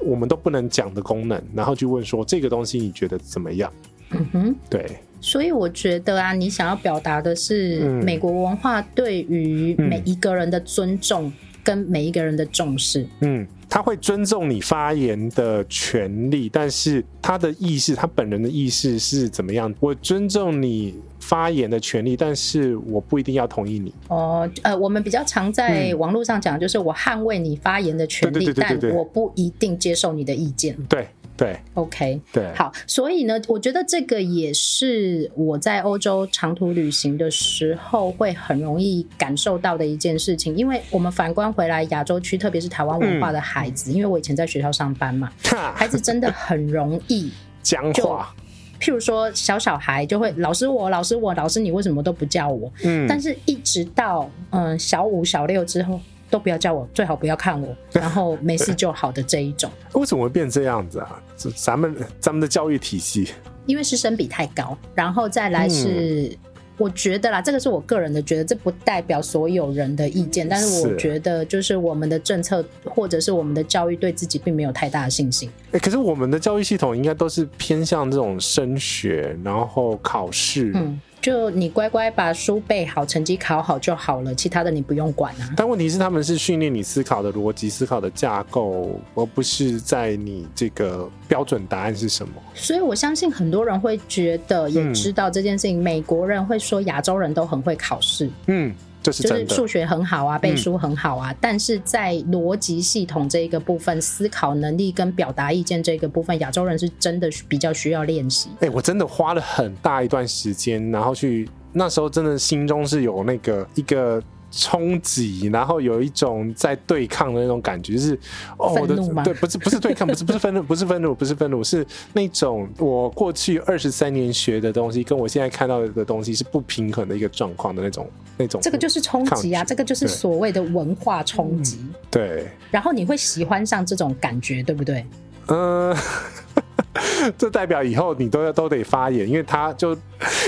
我们都不能讲的功能，然后去问说这个东西你觉得怎么样？嗯哼，对。所以我觉得啊，你想要表达的是美国文化对于每一个人的尊重跟每一个人的重视。嗯，他会尊重你发言的权利，但是他的意识，他本人的意识是怎么样？我尊重你发言的权利，但是我不一定要同意你。哦，呃，我们比较常在网络上讲，就是我捍卫你发言的权利，但我不一定接受你的意见。对。对，OK，对，好，所以呢，我觉得这个也是我在欧洲长途旅行的时候会很容易感受到的一件事情。因为我们反观回来亚洲区，特别是台湾文化的孩子，嗯、因为我以前在学校上班嘛，孩子真的很容易僵化。譬如说，小小孩就会老师我，老师我，老师你为什么都不叫我？嗯，但是一直到嗯小五、小六之后。都不要叫我，最好不要看我，然后没事就好的这一种。为什么会变这样子啊？咱们咱们的教育体系，因为师生比太高，然后再来是，嗯、我觉得啦，这个是我个人的觉得，这不代表所有人的意见，但是我觉得就是我们的政策或者是我们的教育对自己并没有太大的信心。欸、可是我们的教育系统应该都是偏向这种升学，然后考试。嗯就你乖乖把书背好，成绩考好就好了，其他的你不用管啊。但问题是，他们是训练你思考的逻辑、思考的架构，而不是在你这个标准答案是什么。所以我相信很多人会觉得，也知道这件事情。嗯、美国人会说亚洲人都很会考试。嗯。就是数学很好啊，背书很好啊，嗯、但是在逻辑系统这一个部分，思考能力跟表达意见这个部分，亚洲人是真的比较需要练习。哎、欸，我真的花了很大一段时间，然后去那时候真的心中是有那个一个。冲击，然后有一种在对抗的那种感觉，就是哦，我的对，不是不是对抗，不是 不是愤怒，不是愤怒，不是愤怒，是那种我过去二十三年学的东西，跟我现在看到的东西是不平衡的一个状况的那种那种。这个就是冲击啊，这个就是所谓的文化冲击。对。然后你会喜欢上这种感觉，对不对？嗯。这代表以后你都要都得发言，因为他就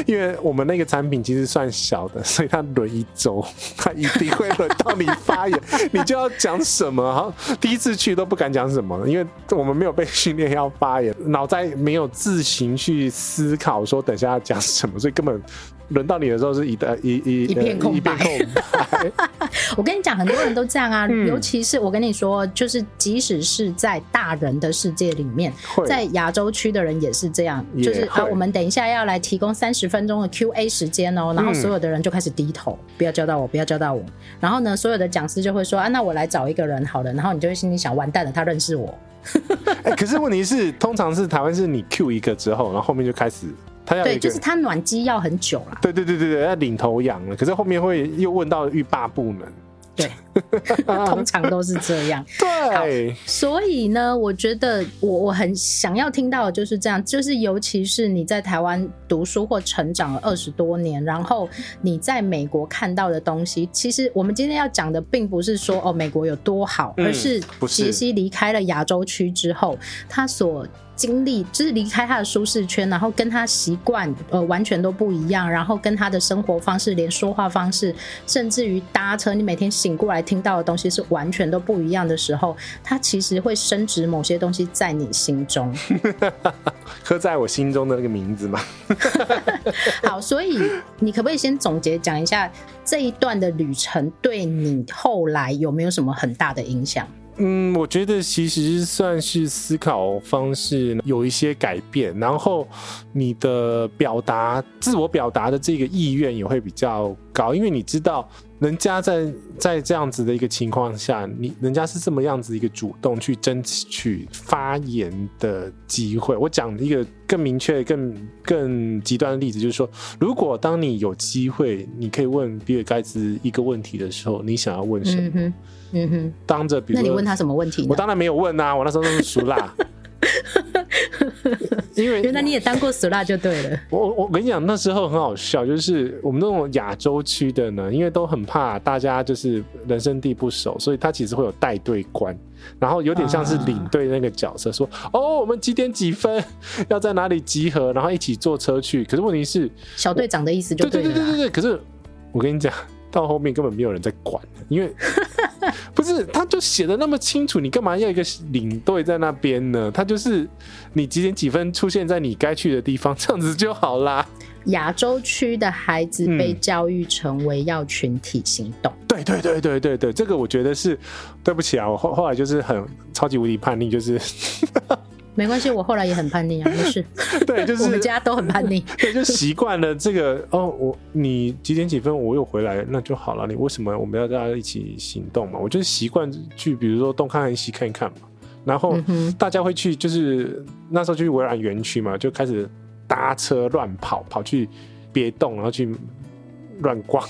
因为我们那个产品其实算小的，所以他轮一周，他一定会轮到你发言，你就要讲什么。好，第一次去都不敢讲什么，因为我们没有被训练要发言，脑袋没有自行去思考说等下要讲什么，所以根本。轮到你的时候是一的一一一片空白。我跟你讲，很多人都这样啊，嗯、尤其是我跟你说，就是即使是在大人的世界里面，在亚洲区的人也是这样，就是啊，我们等一下要来提供三十分钟的 Q&A 时间哦，然后所有的人就开始低头，嗯、不要叫到我，不要叫到我。然后呢，所有的讲师就会说啊，那我来找一个人好了，然后你就会心里想，完蛋了，他认识我。欸、可是问题是，通常是台湾是你 Q 一个之后，然后后面就开始。对，就是他暖机要很久了。对对对对对，要领头羊了。可是后面会又问到欲罢不能。对，通常都是这样。对，所以呢，我觉得我我很想要听到的就是这样，就是尤其是你在台湾读书或成长了二十多年，然后你在美国看到的东西，其实我们今天要讲的并不是说哦美国有多好，而是杰西离开了亚洲区之后，他所。经历就是离开他的舒适圈，然后跟他习惯呃完全都不一样，然后跟他的生活方式、连说话方式，甚至于搭车，你每天醒过来听到的东西是完全都不一样的时候，他其实会升值某些东西在你心中，刻在我心中的那个名字嘛？好，所以你可不可以先总结讲一下这一段的旅程对你后来有没有什么很大的影响？嗯，我觉得其实算是思考方式有一些改变，然后你的表达、自我表达的这个意愿也会比较高，因为你知道人家在在这样子的一个情况下，你人家是这么样子一个主动去争取发言的机会。我讲一个更明确、更更极端的例子，就是说，如果当你有机会，你可以问比尔盖茨一个问题的时候，你想要问什么？嗯哼，嗯哼，当着比如，那你问他什么问题？我当然没有问啊，我那时候都是熟辣。因为原来你也当过死辣就对了。我我跟你讲，那时候很好笑，就是我们那种亚洲区的呢，因为都很怕大家就是人生地不熟，所以他其实会有带队官，然后有点像是领队那个角色，说、啊、哦，我们几点几分要在哪里集合，然后一起坐车去。可是问题是，小队长的意思就。对对对对对。可是我跟你讲。到后面根本没有人在管，因为 不是他就写的那么清楚，你干嘛要一个领队在那边呢？他就是你几点几分出现在你该去的地方，这样子就好啦。亚洲区的孩子被教育成为要群体行动，嗯、对对对对对对，这个我觉得是对不起啊，我后后来就是很超级无敌叛逆，就是。没关系，我后来也很叛逆啊，没事。对，就是我们家都很叛逆。对，就习惯了这个哦。我你几点几分我又回来，那就好了。你为什么我们要大家一起行动嘛？我就是习惯去，比如说东看看西看一看嘛。然后大家会去，就是那时候去微软园区嘛，就开始搭车乱跑，跑去别动，然后去乱逛。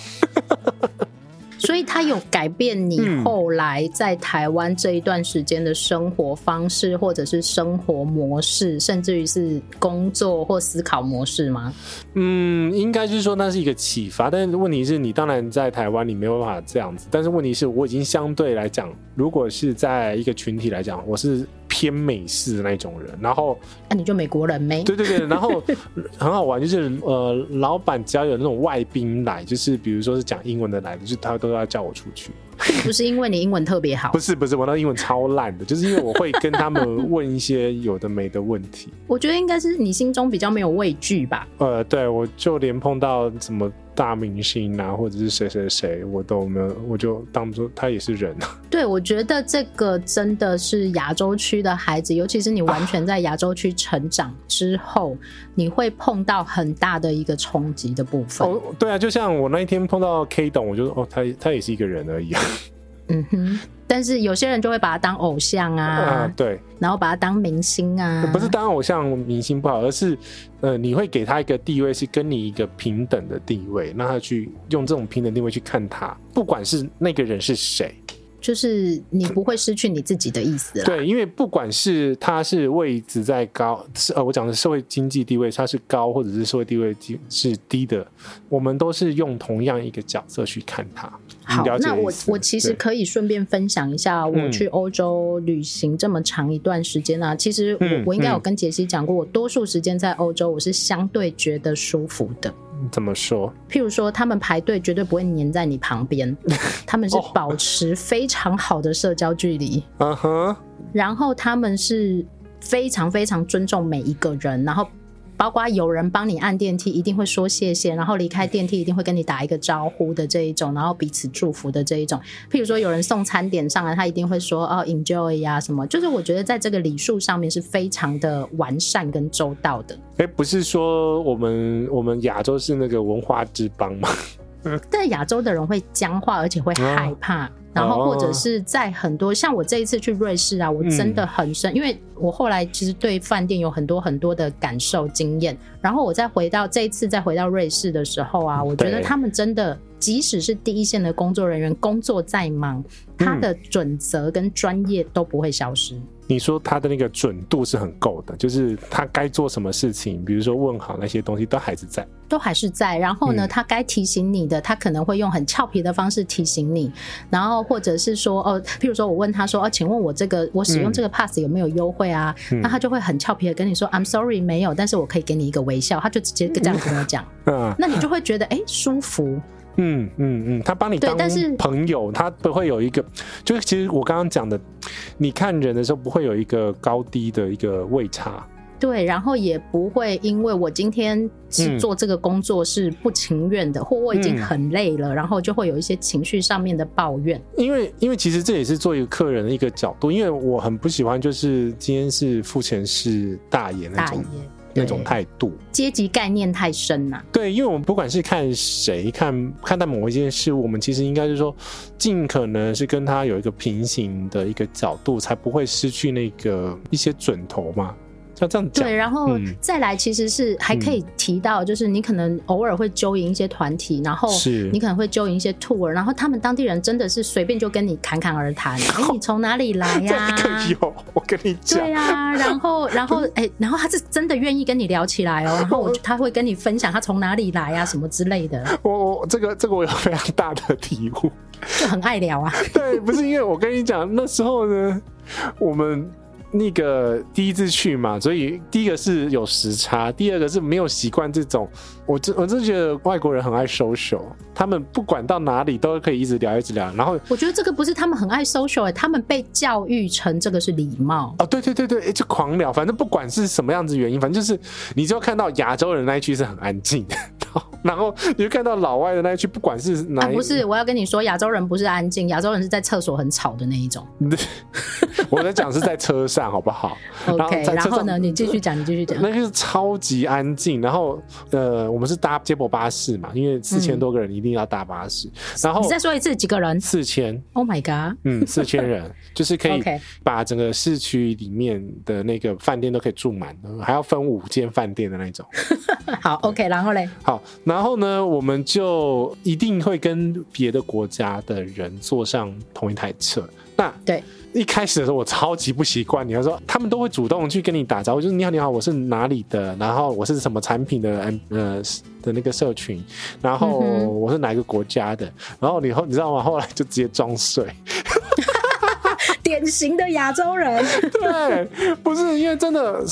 所以他有改变你后来在台湾这一段时间的生活方式，或者是生活模式，甚至于是工作或思考模式吗？嗯，应该是说那是一个启发。但是问题是你当然在台湾你没有办法这样子。但是问题是我已经相对来讲，如果是在一个群体来讲，我是。偏美式的那种人，然后那、啊、你就美国人呗？对对对，然后很好玩，就是呃，老板只要有那种外宾来，就是比如说是讲英文的来的，就是他都要叫我出去。不是因为你英文特别好，不是不是，我那英文超烂的，就是因为我会跟他们问一些有的没的问题。我觉得应该是你心中比较没有畏惧吧。呃，对，我就连碰到什么。大明星啊，或者是谁谁谁，我都没有，我就当做他也是人。对，我觉得这个真的是亚洲区的孩子，尤其是你完全在亚洲区成长之后，啊，你会碰到很大的一个冲击的部分。哦，对啊，就像我那一天碰到 K 董，我就说哦，他他也是一个人而已。嗯哼。但是有些人就会把他当偶像啊，啊，对，然后把他当明星啊，不是当偶像明星不好，而是呃，你会给他一个地位，是跟你一个平等的地位，让他去用这种平等地位去看他，不管是那个人是谁。就是你不会失去你自己的意思了。对，因为不管是他是位置在高，是呃，我讲的社会经济地位，他是高或者是社会地位是低的，我们都是用同样一个角色去看他。好，那我我其实可以顺便分享一下，我去欧洲旅行这么长一段时间啊，嗯、其实我我应该有跟杰西讲过，我多数时间在欧洲，我是相对觉得舒服的。怎么说？譬如说，他们排队绝对不会黏在你旁边，他们是保持非常好的社交距离。嗯哼。然后他们是非常非常尊重每一个人，然后。包括有人帮你按电梯，一定会说谢谢，然后离开电梯一定会跟你打一个招呼的这一种，然后彼此祝福的这一种。譬如说有人送餐点上来，他一定会说哦 enjoy 呀、啊、什么，就是我觉得在这个礼数上面是非常的完善跟周到的。哎、欸，不是说我们我们亚洲是那个文化之邦吗？但亚洲的人会僵化，而且会害怕。嗯然后或者是在很多像我这一次去瑞士啊，我真的很深，因为我后来其实对饭店有很多很多的感受经验。然后我再回到这一次再回到瑞士的时候啊，我觉得他们真的，即使是第一线的工作人员，工作再忙，他的准则跟专业都不会消失。你说他的那个准度是很够的，就是他该做什么事情，比如说问好那些东西都还是在，都还是在。然后呢，他该提醒你的，他可能会用很俏皮的方式提醒你。然后或者是说，哦，譬如说我问他说，哦，请问我这个我使用这个 pass 有没有优惠啊？嗯、那他就会很俏皮的跟你说、嗯、，I'm sorry，没有，但是我可以给你一个微笑。他就直接这样跟我讲，嗯，那你就会觉得哎、欸、舒服。嗯嗯嗯，他帮你当朋友，他不会有一个，就是其实我刚刚讲的，你看人的时候不会有一个高低的一个位差。对，然后也不会因为我今天是做这个工作是不情愿的，嗯、或我已经很累了，然后就会有一些情绪上面的抱怨。因为因为其实这也是做一个客人的一个角度，因为我很不喜欢就是今天是付钱是大爷那种。那种态度。阶级概念太深了、啊。对，因为我们不管是看谁看看待某一件事物，我们其实应该是说，尽可能是跟他有一个平行的一个角度，才不会失去那个一些准头嘛。要这样，对，然后再来，其实是还可以提到，就是你可能偶尔会揪引一些团体，然后你可能会揪引一些 tour，然后他们当地人真的是随便就跟你侃侃而谈，哎，你从哪里来呀？有，我跟你讲，对啊，然后，然后，哎，然后他是真的愿意跟你聊起来哦，然后我他会跟你分享他从哪里来啊，什么之类的。我我这个这个我有非常大的体悟，就很爱聊啊。对，不是因为我跟你讲那时候呢，我们。那个第一次去嘛，所以第一个是有时差，第二个是没有习惯这种。我真我真觉得外国人很爱 social，他们不管到哪里都可以一直聊一直聊。然后我觉得这个不是他们很爱 social，欸，他们被教育成这个是礼貌。哦，对对对对，就狂聊，反正不管是什么样子原因，反正就是你就看到亚洲人那一区是很安静的。然后你就看到老外的那一区，不管是哪一、啊，不是，我要跟你说，亚洲人不是安静，亚洲人是在厕所很吵的那一种。我在讲是在车上，好不好？OK，然后呢，你继续讲，你继续讲。那个是超级安静，然后呃，我们是搭接驳巴士嘛，因为四千多个人一定要搭巴士。嗯、然后你再说一次，几个人？四千。Oh my god！嗯，四千人 就是可以把整个市区里面的那个饭店都可以住满，还要分五间饭店的那种。好，OK，然后嘞？好。然后呢，我们就一定会跟别的国家的人坐上同一台车。那对，一开始的时候我超级不习惯。你要说他们都会主动去跟你打招呼，就是你好你好，我是哪里的，然后我是什么产品的呃的那个社群，然后我是哪一个国家的，然后你后你知道吗？后来就直接装睡。典型的亚洲人，对，不是因为真的，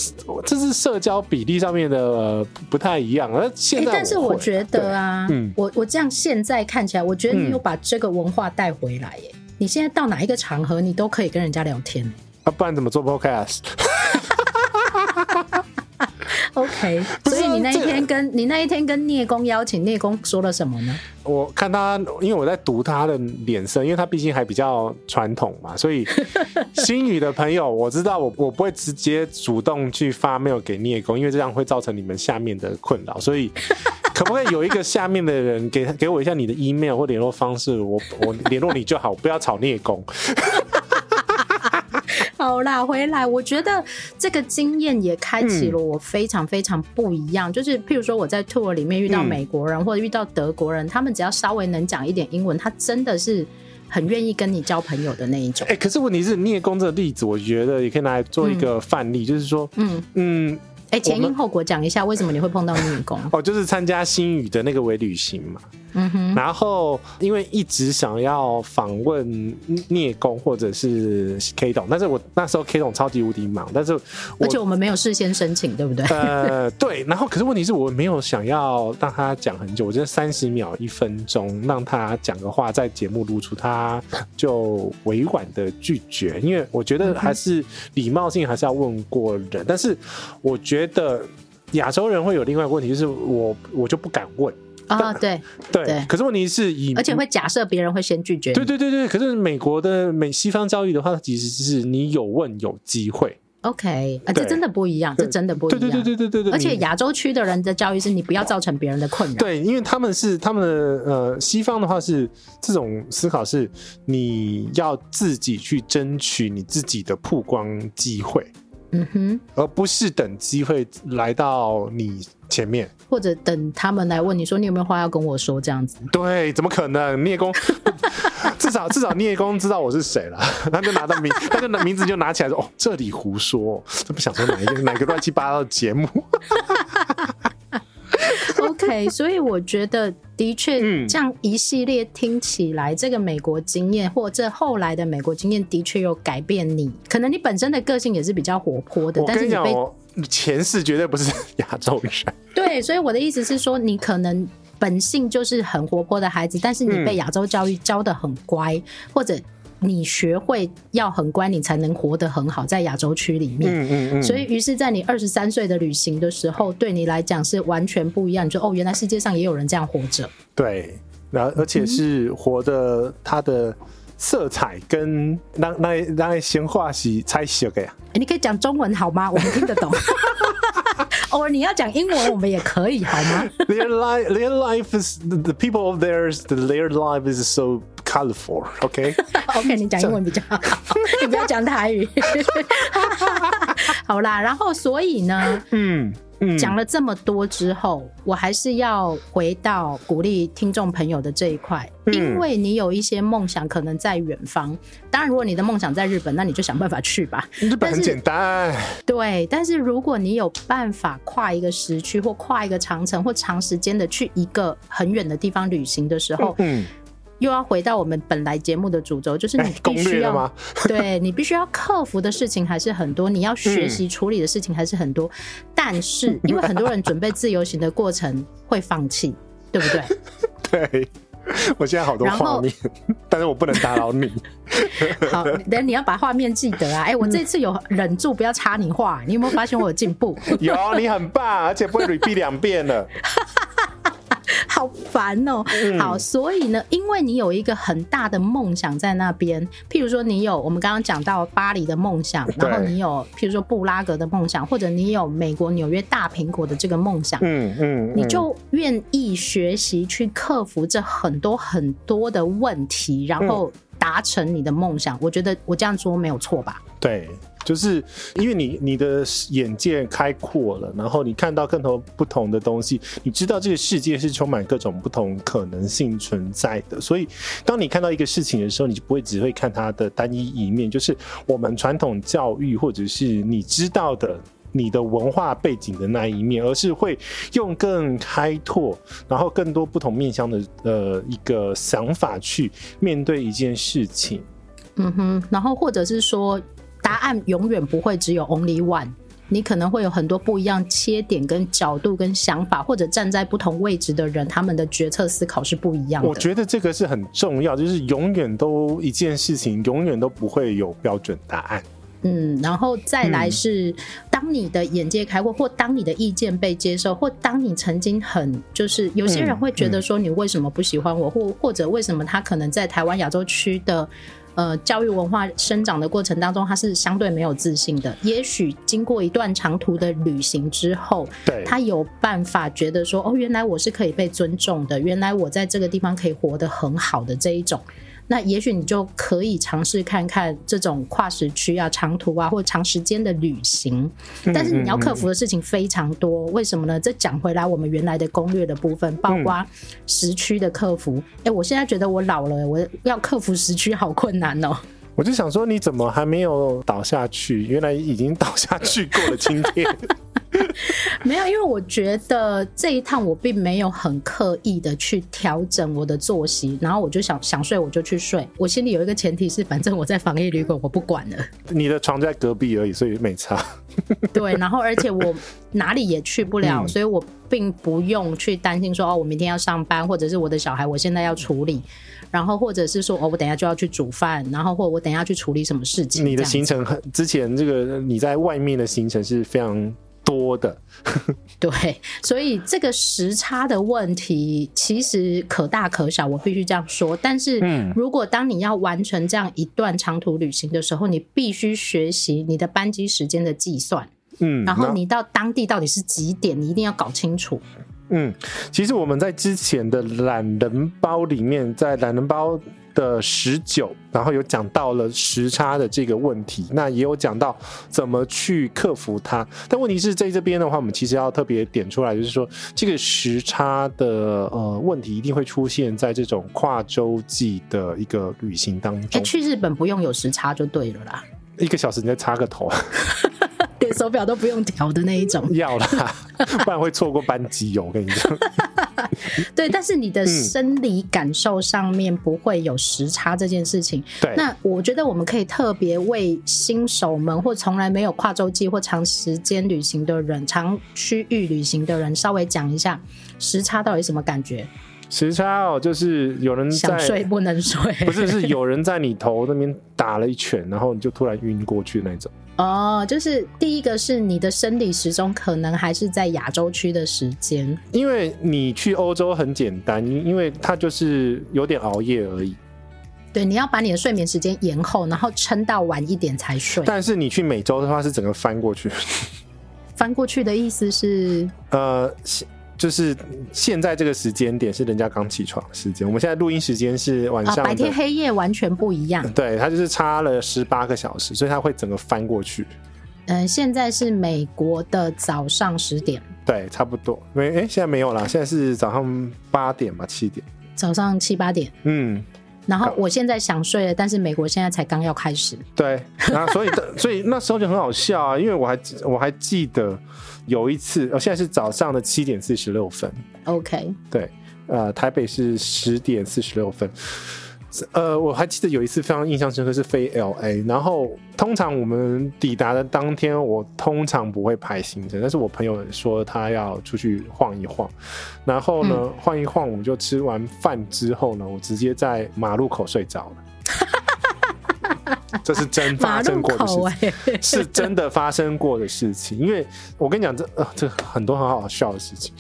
这是社交比例上面的不太一样。而现在，但是我觉得啊，嗯，我我这样现在看起来，我觉得你有把这个文化带回来耶。你现在到哪一个场合，你都可以跟人家聊天。啊，不然怎么做 Podcast？OK，所以你那一天跟你那一天跟聂公邀请，聂公说了什么呢？我看他，因为我在读他的脸色，因为他毕竟还比较传统嘛，所以新宇的朋友，我知道我 我不会直接主动去发 mail 给聂公，因为这样会造成你们下面的困扰，所以可不可以有一个下面的人给给我一下你的 email 或联络方式，我我联络你就好，不要吵聂工。好啦，回来，我觉得这个经验也开启了我非常非常不一样。嗯、就是譬如说我在 tour 里面遇到美国人、嗯、或者遇到德国人，他们只要稍微能讲一点英文，他真的是很愿意跟你交朋友的那一种。哎、欸，可是问题是聂工这个例子，我觉得也可以拿来做一个范例，嗯、就是说，嗯嗯，哎、欸，前因后果讲一下，为什么你会碰到女工？哦，就是参加新宇的那个微旅行嘛。嗯哼，然后因为一直想要访问聂工或者是 K 董，但是我那时候 K 董超级无敌忙，但是而且我们没有事先申请，对不对？呃，对。然后可是问题是我没有想要让他讲很久，我觉得三十秒一分钟让他讲个话，在节目露出，他就委婉的拒绝，因为我觉得还是礼貌性还是要问过人，但是我觉得亚洲人会有另外一个问题，就是我我就不敢问。啊、哦，对对，对，可是问题是以，而且会假设别人会先拒绝。对对对对，可是美国的美西方教育的话，其实是你有问有机会。OK，啊，这真的不一样，这真的不一样。对对对对对对。而且亚洲区的人的教育是你不要造成别人的困扰。对，因为他们是他们的呃，西方的话是这种思考是你要自己去争取你自己的曝光机会。嗯哼，而不是等机会来到你前面，或者等他们来问你说，你有没有话要跟我说这样子。对，怎么可能？聂公 至少至少聂公知道我是谁了，他就拿到名，他就拿名字就拿起来说，哦，这里胡说，这不想说哪一个哪个乱七八糟的节目。OK，所以我觉得的确，这样一系列听起来，这个美国经验或者后来的美国经验的确有改变你。可能你本身的个性也是比较活泼的，但是你被前世绝对不是 亚洲人。对，所以我的意思是说，你可能本性就是很活泼的孩子，但是你被亚洲教育教的很乖，或者。你学会要很乖，你才能活得很好，在亚洲区里面。嗯嗯嗯。所以，于是，在你二十三岁的旅行的时候，对你来讲是完全不一样。你说，哦，原来世界上也有人这样活着。对，然后而且是活的，它的色彩跟那那那些话是猜写的呀。你可以讲中文好吗？我们听得懂。偶尔你要讲英文，我们也可以，好吗？Their life, their life is the, the people of theirs. Their life is so colorful. OK, OK，你讲英文比较好，你不要讲台语。好啦，然后所以呢，嗯。讲、嗯、了这么多之后，我还是要回到鼓励听众朋友的这一块，嗯、因为你有一些梦想可能在远方。当然，如果你的梦想在日本，那你就想办法去吧。日本很简单。对，但是如果你有办法跨一个时区，或跨一个长城，或长时间的去一个很远的地方旅行的时候，嗯。嗯又要回到我们本来节目的主轴，就是你必须要，欸、对你必须要克服的事情还是很多，你要学习处理的事情还是很多。嗯、但是，因为很多人准备自由行的过程会放弃，对不对？对，我现在好多画面，但是我不能打扰你。好，等你要把画面记得啊！哎、欸，我这次有忍住不要插你话，你有没有发现我有进步？有，你很棒，而且不会 repeat 两遍了。好烦哦、喔！嗯、好，所以呢，因为你有一个很大的梦想在那边，譬如说你有我们刚刚讲到巴黎的梦想，然后你有譬如说布拉格的梦想，或者你有美国纽约大苹果的这个梦想，嗯嗯，嗯你就愿意学习去克服这很多很多的问题，然后达成你的梦想。我觉得我这样说没有错吧？对。就是因为你你的眼界开阔了，然后你看到更多不同的东西，你知道这个世界是充满各种不同可能性存在的。所以，当你看到一个事情的时候，你就不会只会看它的单一一面，就是我们传统教育或者是你知道的你的文化背景的那一面，而是会用更开拓，然后更多不同面向的呃一个想法去面对一件事情。嗯哼，然后或者是说。答案永远不会只有 only one，你可能会有很多不一样切点跟角度跟想法，或者站在不同位置的人，他们的决策思考是不一样的。我觉得这个是很重要，就是永远都一件事情，永远都不会有标准答案。嗯，然后再来是，当你的眼界开阔，或当你的意见被接受，或当你曾经很就是有些人会觉得说你为什么不喜欢我，或或者为什么他可能在台湾亚洲区的。呃，教育文化生长的过程当中，他是相对没有自信的。也许经过一段长途的旅行之后，对，他有办法觉得说，哦，原来我是可以被尊重的，原来我在这个地方可以活得很好的这一种。那也许你就可以尝试看看这种跨时区啊、长途啊，或长时间的旅行。但是你要克服的事情非常多，为什么呢？这讲回来，我们原来的攻略的部分，包括时区的克服。哎、欸，我现在觉得我老了，我要克服时区好困难哦。我就想说，你怎么还没有倒下去？原来已经倒下去过了今天。没有，因为我觉得这一趟我并没有很刻意的去调整我的作息，然后我就想想睡我就去睡。我心里有一个前提是，反正我在防疫旅馆，我不管了。你的床在隔壁而已，所以没差。对，然后而且我哪里也去不了，嗯、所以我并不用去担心说哦，我明天要上班，或者是我的小孩我现在要处理，然后或者是说哦，我等一下就要去煮饭，然后或我等一下去处理什么事情。你的行程很之前这个你在外面的行程是非常。多的，对，所以这个时差的问题其实可大可小，我必须这样说。但是，如果当你要完成这样一段长途旅行的时候，你必须学习你的班机时间的计算，嗯，然后你到当地到底是几点，你一定要搞清楚。嗯，其实我们在之前的懒人包里面，在懒人包。的十九，然后有讲到了时差的这个问题，那也有讲到怎么去克服它。但问题是在这边的话，我们其实要特别点出来，就是说这个时差的呃问题一定会出现在这种跨洲际的一个旅行当中。去日本不用有时差就对了啦，一个小时你再插个头。连手表都不用调的那一种，要啦，不然会错过班机哦。我跟你讲，对，但是你的生理感受上面不会有时差这件事情。对，那我觉得我们可以特别为新手们或从来没有跨洲际或长时间旅行的人、长区域旅行的人，稍微讲一下时差到底什么感觉。时差哦，就是有人在想睡不能睡，不是，是有人在你头那边打了一拳，然后你就突然晕过去那种。哦，就是第一个是你的生理时钟可能还是在亚洲区的时间，因为你去欧洲很简单，因为它就是有点熬夜而已。对，你要把你的睡眠时间延后，然后撑到晚一点才睡。但是你去美洲的话是整个翻过去。翻过去的意思是？呃，就是现在这个时间点是人家刚起床的时间，我们现在录音时间是晚上，啊，白天黑夜完全不一样。对，它就是差了十八个小时，所以它会整个翻过去。嗯、呃，现在是美国的早上十点。对，差不多。没，哎，现在没有了，现在是早上八点吧，七点。早上七八点。嗯。然后我现在想睡了，但是美国现在才刚要开始。对，然后所以 所以那时候就很好笑啊，因为我还我还记得有一次，哦，现在是早上的七点四十六分。OK。对，呃，台北是十点四十六分。呃，我还记得有一次非常印象深刻，是飞 LA，然后通常我们抵达的当天，我通常不会排行程，但是我朋友说他要出去晃一晃，然后呢，嗯、晃一晃，我们就吃完饭之后呢，我直接在马路口睡着了，这是真发生过的事情，欸、是真的发生过的事情，因为我跟你讲，这呃，这很多很好笑的事情，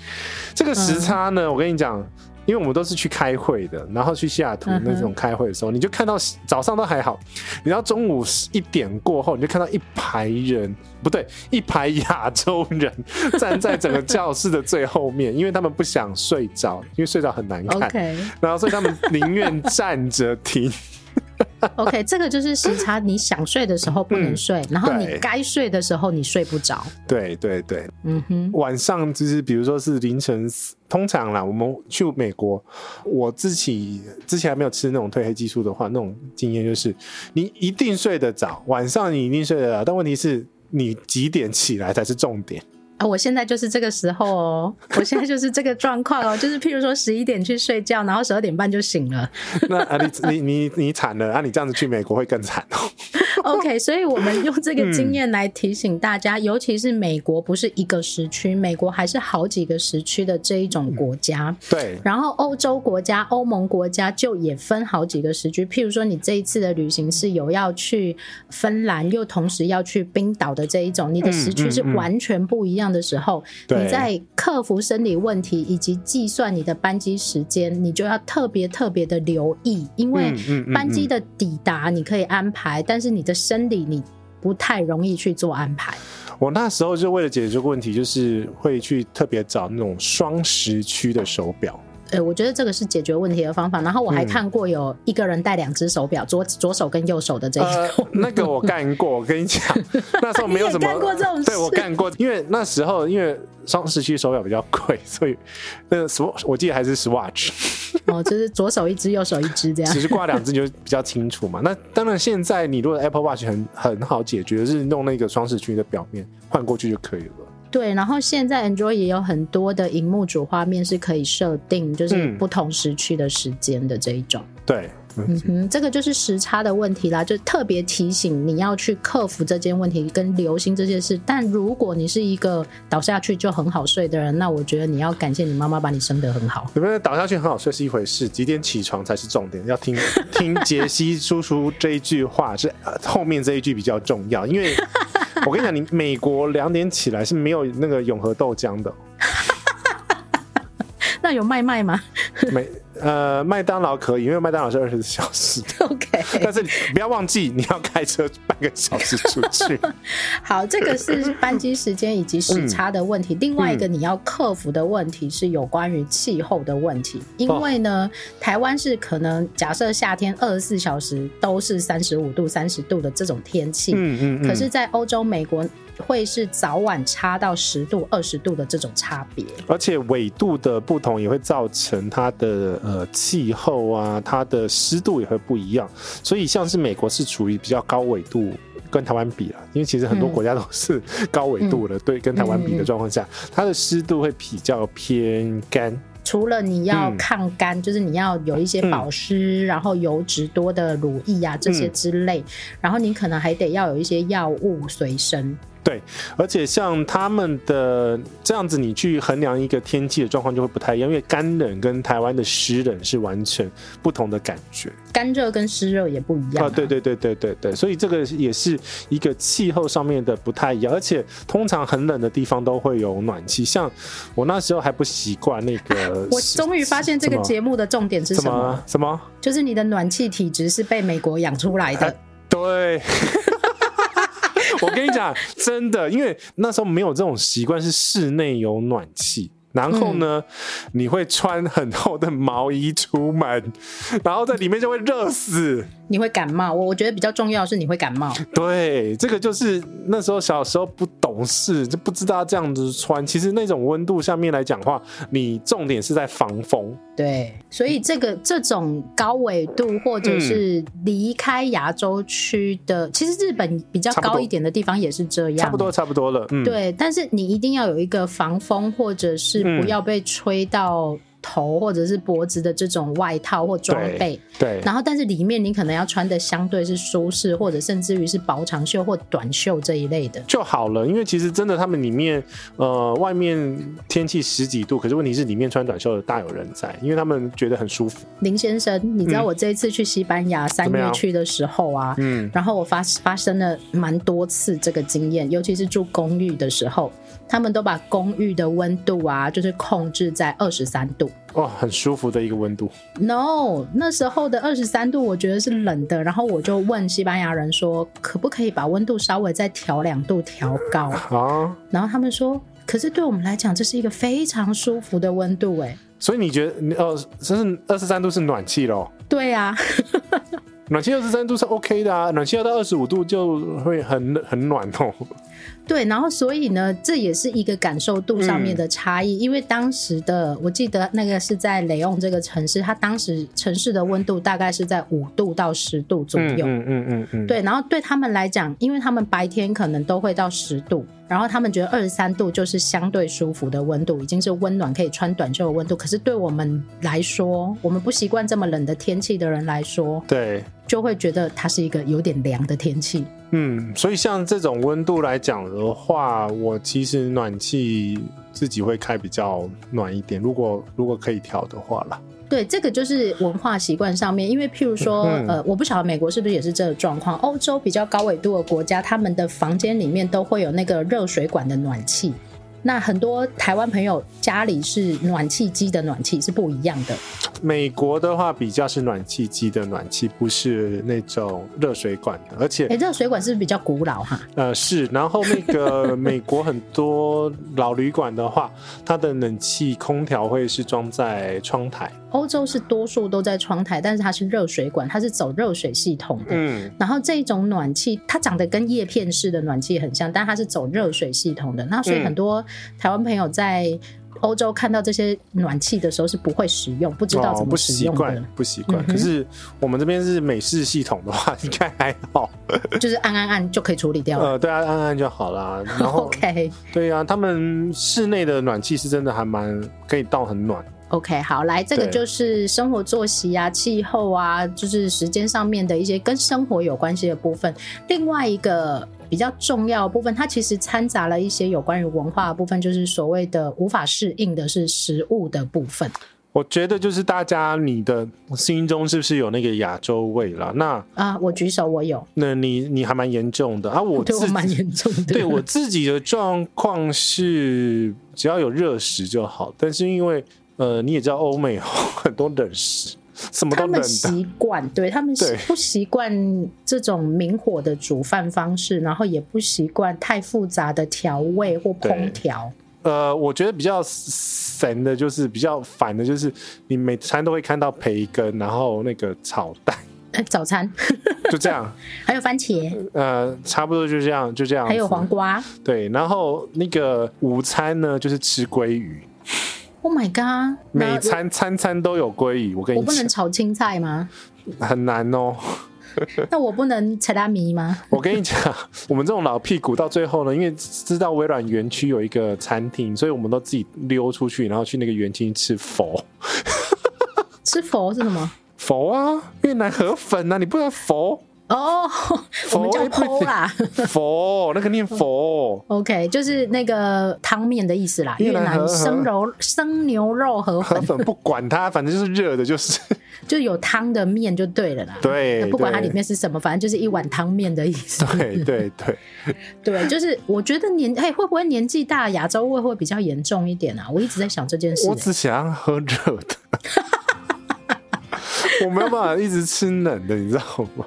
这个时差呢，嗯、我跟你讲。因为我们都是去开会的，然后去西雅图那种开会的时候，嗯、你就看到早上都还好，你到中午一点过后，你就看到一排人，不对，一排亚洲人 站在整个教室的最后面，因为他们不想睡着，因为睡着很难看然后所以他们宁愿站着听。OK，这个就是时差，你想睡的时候不能睡，嗯、然后你该睡的时候你睡不着。对对对，嗯哼，晚上就是比如说是凌晨，通常啦，我们去美国，我自己之前还没有吃那种褪黑激素的话，那种经验就是你一定睡得着，晚上你一定睡得着，但问题是你几点起来才是重点。啊，我现在就是这个时候哦，我现在就是这个状况哦，就是譬如说十一点去睡觉，然后十二点半就醒了。那啊，你你你你惨了啊！你这样子去美国会更惨哦。OK，所以我们用这个经验来提醒大家，嗯、尤其是美国不是一个时区，美国还是好几个时区的这一种国家。对。然后欧洲国家、欧盟国家就也分好几个时区，譬如说你这一次的旅行是有要去芬兰，又同时要去冰岛的这一种，你的时区是完全不一样。的时候，你在克服生理问题以及计算你的班机时间，你就要特别特别的留意，因为班机的抵达你可以安排，但是你的生理你不太容易去做安排。我那时候就为了解决这个问题，就是会去特别找那种双时区的手表。呃，我觉得这个是解决问题的方法。然后我还看过有一个人戴两只手表，左左手跟右手的这一种。呃、那个我干过，我跟你讲，那时候没有什么。干过这种事？对，我干过，因为那时候因为双时区手表比较贵，所以那个 Swatch 我记得还是 Swatch。哦，就是左手一只，右手一只这样。其实挂两只就比较清楚嘛。那当然，现在你如果 Apple Watch 很很好解决，就是弄那个双时区的表面换过去就可以了。对，然后现在 Android 也有很多的荧幕主画面是可以设定，就是不同时区的时间的这一种。嗯、对，嗯哼，这个就是时差的问题啦，就特别提醒你要去克服这件问题，跟留心这件事。但如果你是一个倒下去就很好睡的人，那我觉得你要感谢你妈妈把你生得很好。有没有倒下去很好睡是一回事，几点起床才是重点。要听 听杰西叔叔这一句话，是后面这一句比较重要，因为。我跟你讲，你美国两点起来是没有那个永和豆浆的。那有麦麦吗？没。呃，麦当劳可以，因为麦当劳是二十四小时。OK，但是你不要忘记，你要开车半个小时出去。好，这个是班机时间以及时差的问题。嗯、另外一个你要克服的问题是有关于气候的问题，因为呢，哦、台湾是可能假设夏天二十四小时都是三十五度、三十度的这种天气。嗯嗯嗯。可是，在欧洲、美国。会是早晚差到十度、二十度的这种差别，而且纬度的不同也会造成它的呃气候啊，它的湿度也会不一样。所以像是美国是处于比较高纬度，跟台湾比了，因为其实很多国家都是高纬度的，嗯、对，跟台湾比的状况下，嗯、它的湿度会比较偏干。除了你要抗干，嗯、就是你要有一些保湿，嗯、然后油脂多的乳液啊这些之类，嗯、然后你可能还得要有一些药物随身。对，而且像他们的这样子，你去衡量一个天气的状况就会不太一样，因为干冷跟台湾的湿冷是完全不同的感觉，干热跟湿热也不一样啊。对对对对对对，所以这个也是一个气候上面的不太一样，而且通常很冷的地方都会有暖气，像我那时候还不习惯那个。我终于发现这个节目的重点是什么？什么？什么？就是你的暖气体质是被美国养出来的。呃、对。我跟你讲，真的，因为那时候没有这种习惯，是室内有暖气。然后呢，嗯、你会穿很厚的毛衣出门，然后在里面就会热死，你会感冒。我我觉得比较重要的是你会感冒。对，这个就是那时候小时候不懂事，就不知道这样子穿。其实那种温度下面来讲的话，你重点是在防风。对，所以这个这种高纬度或者是离开亚洲区的，嗯、其实日本比较高一点的地方也是这样，差不多差不多了。嗯，对，但是你一定要有一个防风或者是。不要被吹到头或者是脖子的这种外套或装备，对，对，然后但是里面你可能要穿的相对是舒适，或者甚至于是薄长袖或短袖这一类的就好了。因为其实真的他们里面呃外面天气十几度，可是问题是里面穿短袖的大有人在，因为他们觉得很舒服。林先生，你知道我这一次去西班牙三月去的时候啊，嗯，然后我发发生了蛮多次这个经验，尤其是住公寓的时候。他们都把公寓的温度啊，就是控制在二十三度，哦，很舒服的一个温度。No，那时候的二十三度，我觉得是冷的。然后我就问西班牙人说，可不可以把温度稍微再调两度，调高啊？然后他们说，可是对我们来讲，这是一个非常舒服的温度，哎。所以你觉得，哦，这是二十三度是暖气咯？对呀、啊，暖气二十三度是 OK 的啊，暖气要到二十五度就会很很暖哦。对，然后所以呢，这也是一个感受度上面的差异。嗯、因为当时的我记得那个是在雷翁这个城市，它当时城市的温度大概是在五度到十度左右。嗯嗯嗯嗯。嗯嗯对，然后对他们来讲，因为他们白天可能都会到十度，然后他们觉得二十三度就是相对舒服的温度，已经是温暖可以穿短袖的温度。可是对我们来说，我们不习惯这么冷的天气的人来说，对，就会觉得它是一个有点凉的天气。嗯，所以像这种温度来讲的话，我其实暖气自己会开比较暖一点。如果如果可以调的话啦，对，这个就是文化习惯上面。因为譬如说，嗯、呃，我不晓得美国是不是也是这个状况。欧洲比较高纬度的国家，他们的房间里面都会有那个热水管的暖气。那很多台湾朋友家里是暖气机的暖气是不一样的。美国的话比较是暖气机的暖气，不是那种热水管的，而且，诶，热水管是不是比较古老哈？呃，是。然后那个 美国很多老旅馆的话，它的冷气空调会是装在窗台。欧洲是多数都在窗台，但是它是热水管，它是走热水系统的。嗯，然后这种暖气，它长得跟叶片式的暖气很像，但它是走热水系统的。那所以很多台湾朋友在欧洲看到这些暖气的时候是不会使用，不知道怎么使用的，哦、不习惯，不习惯。嗯、可是我们这边是美式系统的话，应该还好，就是按按按就可以处理掉了。呃，对啊，按按就好啦。然后，OK，对啊，他们室内的暖气是真的还蛮可以到很暖。OK，好，来，这个就是生活作息啊、气候啊，就是时间上面的一些跟生活有关系的部分。另外一个比较重要的部分，它其实掺杂了一些有关于文化的部分，就是所谓的无法适应的是食物的部分。我觉得就是大家你的心中是不是有那个亚洲味了？那啊，我举手，我有。那你你还蛮严重的啊，我对我蛮严重的。对我自己的状况是，只要有热食就好，但是因为。呃，你也知道欧美 很多冷食，什么都冷的。他们习惯，对他们不习惯这种明火的煮饭方式，然后也不习惯太复杂的调味或烹调。呃，我觉得比较神的就是比较烦的，就是你每餐都会看到培根，然后那个炒蛋。早餐就这样，还有番茄。呃，差不多就这样，就这样。还有黄瓜。对，然后那个午餐呢，就是吃鲑鱼。Oh my god！每餐餐餐都有鲑鱼，我跟你讲，我不能炒青菜吗？很难哦。那我不能扯拉米吗？我跟你讲，我们这种老屁股到最后呢，因为知道微软园区有一个餐厅，所以我们都自己溜出去，然后去那个园区吃佛。吃佛是什么？佛啊，越南河粉啊，你不知道佛？哦，oh, 我们叫剖啦，佛那个念佛，OK，就是那个汤面的意思啦。越南生肉生牛肉河粉，河粉不管它，反正就是热的，就是 就有汤的面就对了啦。对，不管它里面是什么，反正就是一碗汤面的意思。对对对 对，就是我觉得年哎会不会年纪大亚洲胃会比较严重一点啊？我一直在想这件事、欸。我只想要喝热的，我没有办法一直吃冷的，你知道吗？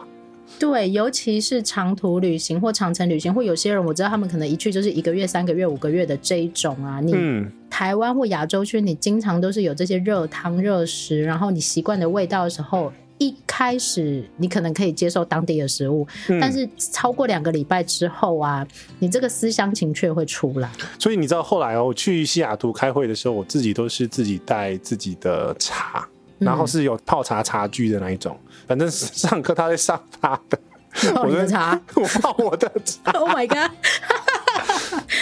对，尤其是长途旅行或长程旅行，或有些人我知道他们可能一去就是一个月、三个月、五个月的这一种啊。你台湾或亚洲区，你经常都是有这些热汤热食，然后你习惯的味道的时候，一开始你可能可以接受当地的食物，嗯、但是超过两个礼拜之后啊，你这个思乡情却会出来。所以你知道后来哦，我去西雅图开会的时候，我自己都是自己带自己的茶。然后是有泡茶茶具的那一种，反正上课他在上他的，泡你的茶，我泡我的茶。Oh my god！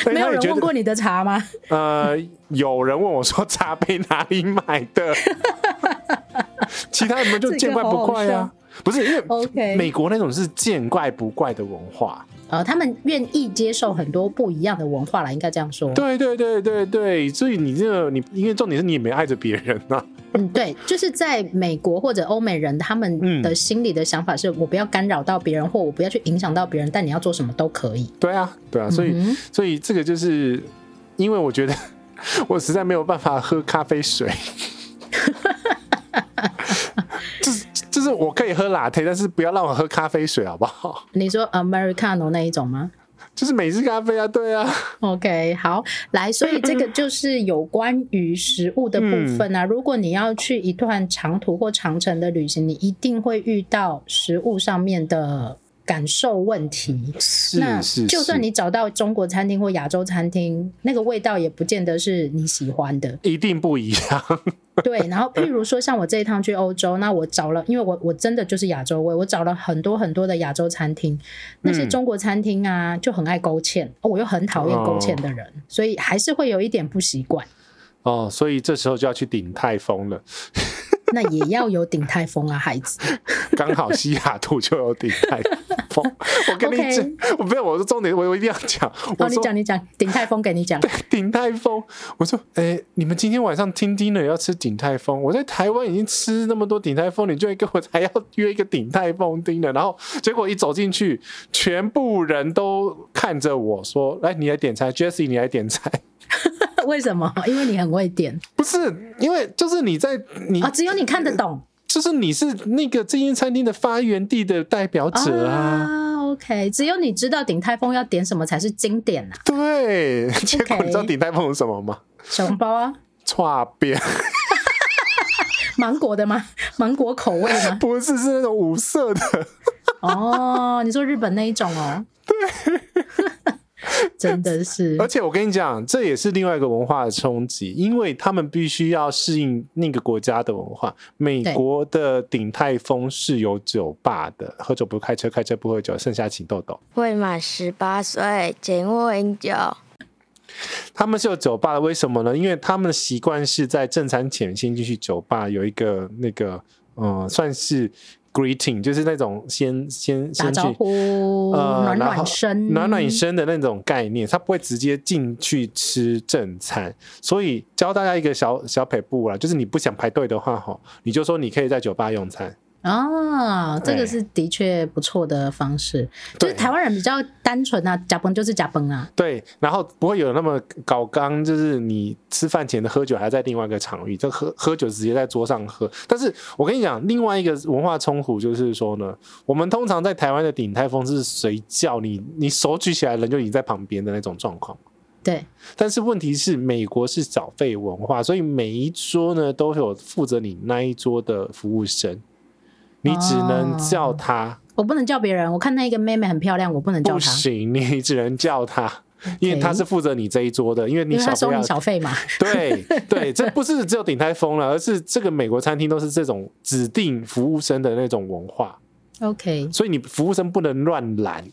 没有人问过你的茶吗？呃，有人问我说茶杯哪里买的？其他人们就见怪不怪啊。好好不是因为 OK，美国那种是见怪不怪的文化。呃，他们愿意接受很多不一样的文化啦，应该这样说。对对对对对，所以你这个你，因为重点是你也没爱着别人呐、啊。嗯，对，就是在美国或者欧美人，他们的心里的想法是我不要干扰到别人，或我不要去影响到别人，但你要做什么都可以。对啊，对啊，所以、嗯、所以这个就是因为我觉得我实在没有办法喝咖啡水。就是我可以喝 Latte，但是不要让我喝咖啡水，好不好？你说 Americano 那一种吗？就是美式咖啡啊，对啊。OK，好，来，所以这个就是有关于食物的部分啊。如果你要去一段长途或长程的旅行，你一定会遇到食物上面的。感受问题，那就算你找到中国餐厅或亚洲餐厅，那个味道也不见得是你喜欢的，一定不一样。对，然后譬如说像我这一趟去欧洲，那我找了，因为我我真的就是亚洲味，我找了很多很多的亚洲餐厅，那些中国餐厅啊就很爱勾芡，我又很讨厌勾芡的人，所以还是会有一点不习惯。哦，所以这时候就要去顶泰丰了。那也要有顶泰丰啊，孩子。刚好西雅图就有顶泰丰。我跟你讲我不要，我说重点，我我一定要讲。哦，你讲，你讲，鼎泰丰给你讲。对，鼎泰丰。我说，哎、欸，你们今天晚上听 dinner 要吃鼎泰丰？我在台湾已经吃那么多鼎泰丰，你居然跟我还要约一个鼎泰丰 dinner？然后 结果一走进去，全部人都看着我说：“来，你来点菜，Jessie，你来点菜。”为什么？因为你很会点，不是因为就是你在你啊，只有你看得懂，就是你是那个这间餐厅的发源地的代表者啊。啊 OK，只有你知道鼎泰丰要点什么才是经典啊。对，结果你知道鼎泰丰是什么吗？小笼包啊，剉边，芒果的吗？芒果口味吗？不是，是那种五色的。哦，你说日本那一种哦？对。真的是，而且我跟你讲，这也是另外一个文化的冲击，因为他们必须要适应那个国家的文化。美国的鼎泰丰是有酒吧的，喝酒不开车，开车不喝酒，剩下请豆豆。未满十八岁，请勿饮酒。他们是有酒吧的，为什么呢？因为他们的习惯是在正餐前先进去酒吧，有一个那个，嗯，算是。Greeting 就是那种先先先去打招呼，呃，暖暖身，暖暖身的那种概念，他不会直接进去吃正餐，所以教大家一个小小撇步啦，就是你不想排队的话，哈，你就说你可以在酒吧用餐。哦，这个是的确不错的方式。就是台湾人比较单纯啊，呷饭就是呷饭啊。对，然后不会有那么搞刚，就是你吃饭前的喝酒还在另外一个场域，就喝喝酒直接在桌上喝。但是我跟你讲，另外一个文化冲突就是说呢，我们通常在台湾的鼎泰丰是随叫你，你手举起来人就已经在旁边的那种状况。对，但是问题是美国是小费文化，所以每一桌呢都有负责你那一桌的服务生。你只能叫他，哦、我不能叫别人。我看那个妹妹很漂亮，我不能叫她。不行，你只能叫他，因为他是负责你这一桌的，因为你小费要，收你小费嘛。对对，这不是只有鼎泰丰了，而是这个美国餐厅都是这种指定服务生的那种文化。OK，所以你服务生不能乱拦。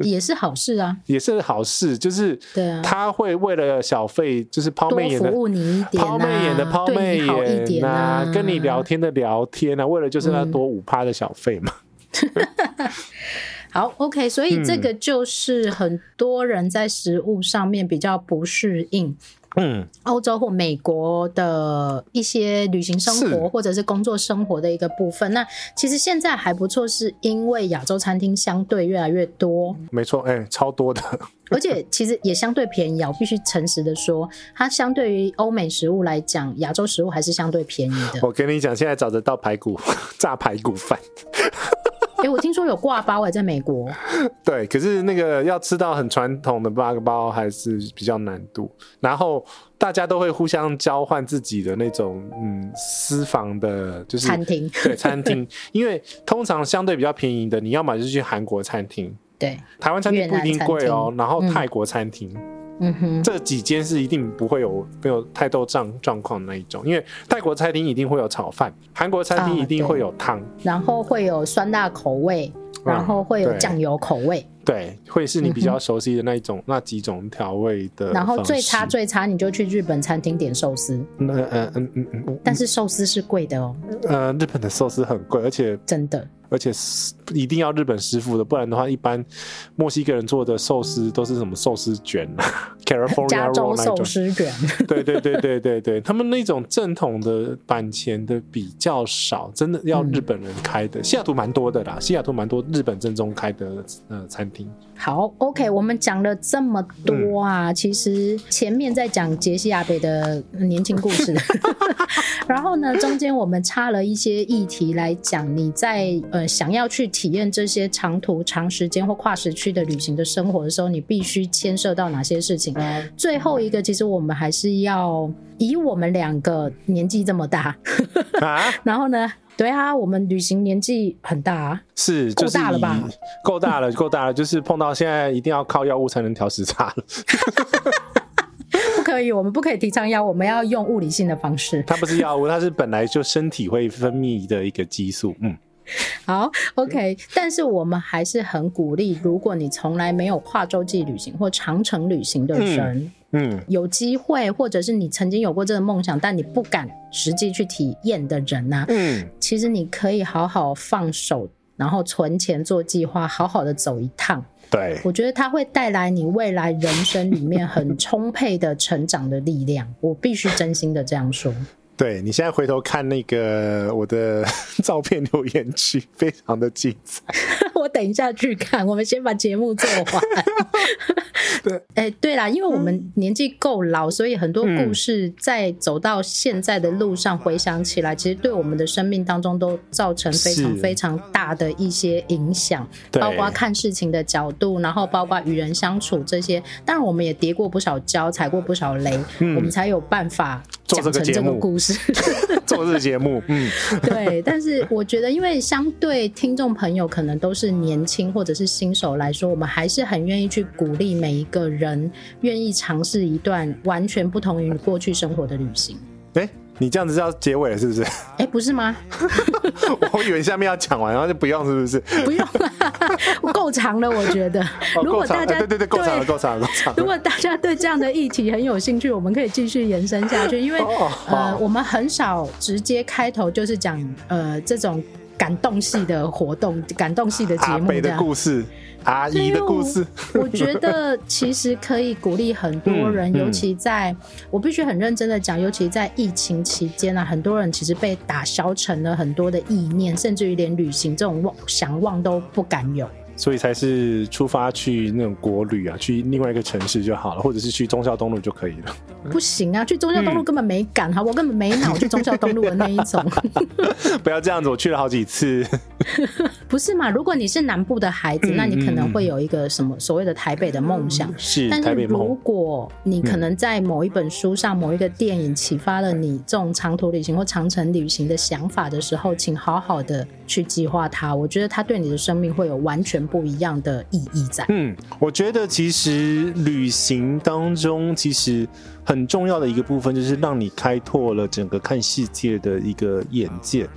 也是好事啊，也是好事，就是对啊，他会为了小费，就是抛媚眼的服务你一点，抛媚眼的抛媚眼啊，啊，跟你聊天的聊天啊，为了就是要多五趴的小费嘛。嗯、好，OK，所以这个就是很多人在食物上面比较不适应。嗯，欧洲或美国的一些旅行生活或者是工作生活的一个部分，那其实现在还不错，是因为亚洲餐厅相对越来越多。没错，哎、欸，超多的，而且其实也相对便宜啊。我必须诚实的说，它相对于欧美食物来讲，亚洲食物还是相对便宜的。我跟你讲，现在找得到排骨 炸排骨饭。哎、欸，我听说有挂包哎，在美国。对，可是那个要吃到很传统的刈包还是比较难度。然后大家都会互相交换自己的那种嗯私房的，就是餐厅。对，餐厅，因为通常相对比较便宜的，你要么就是去韩国餐厅，对，台湾餐厅不一定贵哦。然后泰国餐厅。嗯嗯哼，这几间是一定不会有没有太多状状况那一种，因为泰国餐厅一定会有炒饭，韩国餐厅一定会有汤，啊，然后会有酸辣口味，然后会有酱油口味，对，对，会是你比较熟悉的那一种，嗯、那几种调味的。然后最差最差，你就去日本餐厅点寿司，嗯嗯嗯嗯嗯，但是寿司是贵的哦，呃，日本的寿司很贵，而且真的。而且一定要日本师傅的，不然的话，一般墨西哥人做的寿司都是什么寿司卷 啊，California 寿司卷。对对对对对对，他们那种正统的板前的比较少，真的要日本人开的。嗯、西雅图蛮多的啦，西雅图蛮多日本正宗开的呃餐厅。好，OK，我们讲了这么多啊，嗯、其实前面在讲杰西亚北的年轻故事，然后呢，中间我们插了一些议题来讲，你在。呃，想要去体验这些长途、长时间或跨时区的旅行的生活的时候，你必须牵涉到哪些事情？嗯、最后一个，其实我们还是要以我们两个年纪这么大，啊、然后呢，对啊，我们旅行年纪很大啊，是够大了吧？够大了，够大了，就是碰到现在一定要靠药物才能调时差了。不可以，我们不可以提倡药物，我们要用物理性的方式。它不是药物，它是本来就身体会分泌的一个激素，嗯。好，OK，但是我们还是很鼓励，如果你从来没有跨洲际旅行或长程旅行的人，嗯，嗯有机会，或者是你曾经有过这个梦想，但你不敢实际去体验的人呢、啊，嗯，其实你可以好好放手，然后存钱做计划，好好的走一趟。对，我觉得它会带来你未来人生里面很充沛的成长的力量。我必须真心的这样说。对，你现在回头看那个我的 照片留言区，非常的精彩。我等一下去看，我们先把节目做完。对，哎、欸，对啦，因为我们年纪够老，所以很多故事在走到现在的路上回想起来，嗯、其实对我们的生命当中都造成非常非常大的一些影响，包括看事情的角度，然后包括与人相处这些。当然，我们也跌过不少跤，踩过不少雷，嗯、我们才有办法讲成这个故事。做这个节目，嗯，对。但是我觉得，因为相对听众朋友可能都是年轻或者是新手来说，我们还是很愿意去鼓励每一个人愿意尝试一段完全不同于你过去生活的旅行。欸你这样子是要结尾了是不是？哎、欸，不是吗？我以为下面要讲完，然后就不用，是不是？不用了，够长了，我觉得。哦、如果大家、欸、对对对，够长了，够长了，够长了。如果大家对这样的议题很有兴趣，我们可以继续延伸下去，因为、哦、呃，我们很少直接开头就是讲呃这种感动系的活动、感动系的节目的故事。阿姨的故事，我觉得其实可以鼓励很多人，尤其在我必须很认真的讲，尤其在疫情期间啊，很多人其实被打消成了很多的意念，甚至于连旅行这种妄想望都不敢有。所以才是出发去那种国旅啊，去另外一个城市就好了，或者是去忠孝东路就可以了。不行啊，去忠孝东路根本没赶哈，嗯、我根本没脑去忠孝东路的那一种。不要这样子，我去了好几次。不是嘛？如果你是南部的孩子，嗯、那你可能会有一个什么所谓的台北的梦想。是，但是如果你可能在某一本书上、某一个电影启发了你这种长途旅行或长程旅行的想法的时候，请好好的去计划它。我觉得它对你的生命会有完全。不一样的意义在。嗯，我觉得其实旅行当中，其实很重要的一个部分，就是让你开拓了整个看世界的一个眼界。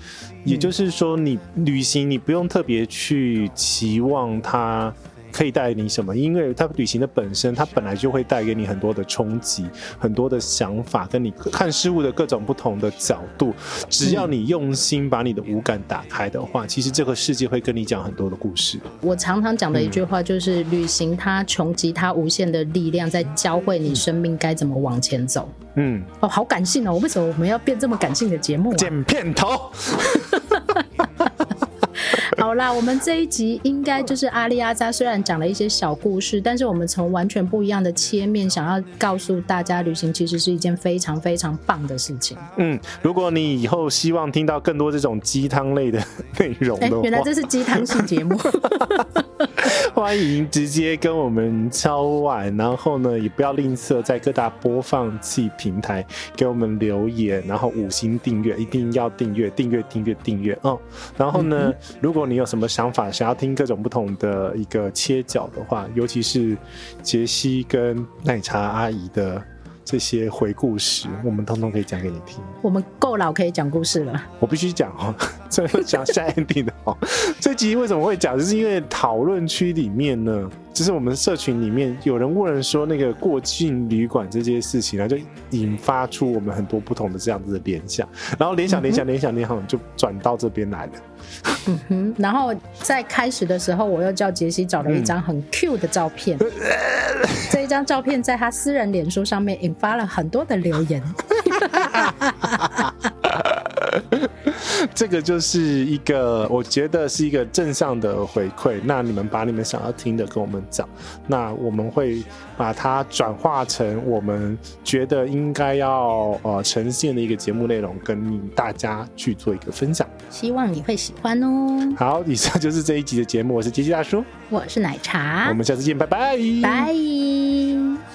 也就是说，你旅行，你不用特别去期望它。可以带给你什么？因为它旅行的本身，它本来就会带给你很多的冲击，很多的想法，跟你看事物的各种不同的角度。只要你用心把你的五感打开的话，其实这个世界会跟你讲很多的故事。我常常讲的一句话就是：旅行它穷极它无限的力量，在教会你生命该怎么往前走。嗯，哦，好感性哦！为什么我们要变这么感性的节目啊？剪片头。好 好啦，我们这一集应该就是阿里阿扎，虽然讲了一些小故事，但是我们从完全不一样的切面，想要告诉大家，旅行其实是一件非常非常棒的事情。嗯，如果你以后希望听到更多这种鸡汤类的 内容的话，原来这是鸡汤系节目。欢迎直接跟我们敲碗，然后呢，也不要吝啬在各大播放器平台给我们留言，然后五星订阅，一定要订阅，订阅，订阅，订阅哦。然后呢，嗯、如果你有什么想法，想要听各种不同的一个切角的话，尤其是杰西跟奶茶阿姨的。这些回故事，我们通通可以讲给你听。我们够老可以讲故事了。我必须讲哦，最后讲下 ending 的哦。这集为什么会讲？就是因为讨论区里面呢，就是我们社群里面有人问人说那个过境旅馆这件事情呢，就引发出我们很多不同的这样子的联想，然后联想联想联想联想就转到这边来了。嗯哼，然后在开始的时候，我又叫杰西找了一张很 Q 的照片。嗯、这一张照片在他私人脸书上面引发了很多的留言。这个就是一个，我觉得是一个正向的回馈。那你们把你们想要听的跟我们讲，那我们会把它转化成我们觉得应该要呃呈现的一个节目内容，跟大家去做一个分享。希望你会喜欢哦。好，以上就是这一集的节目。我是杰西大叔，我是奶茶，我们下次见，拜拜，拜。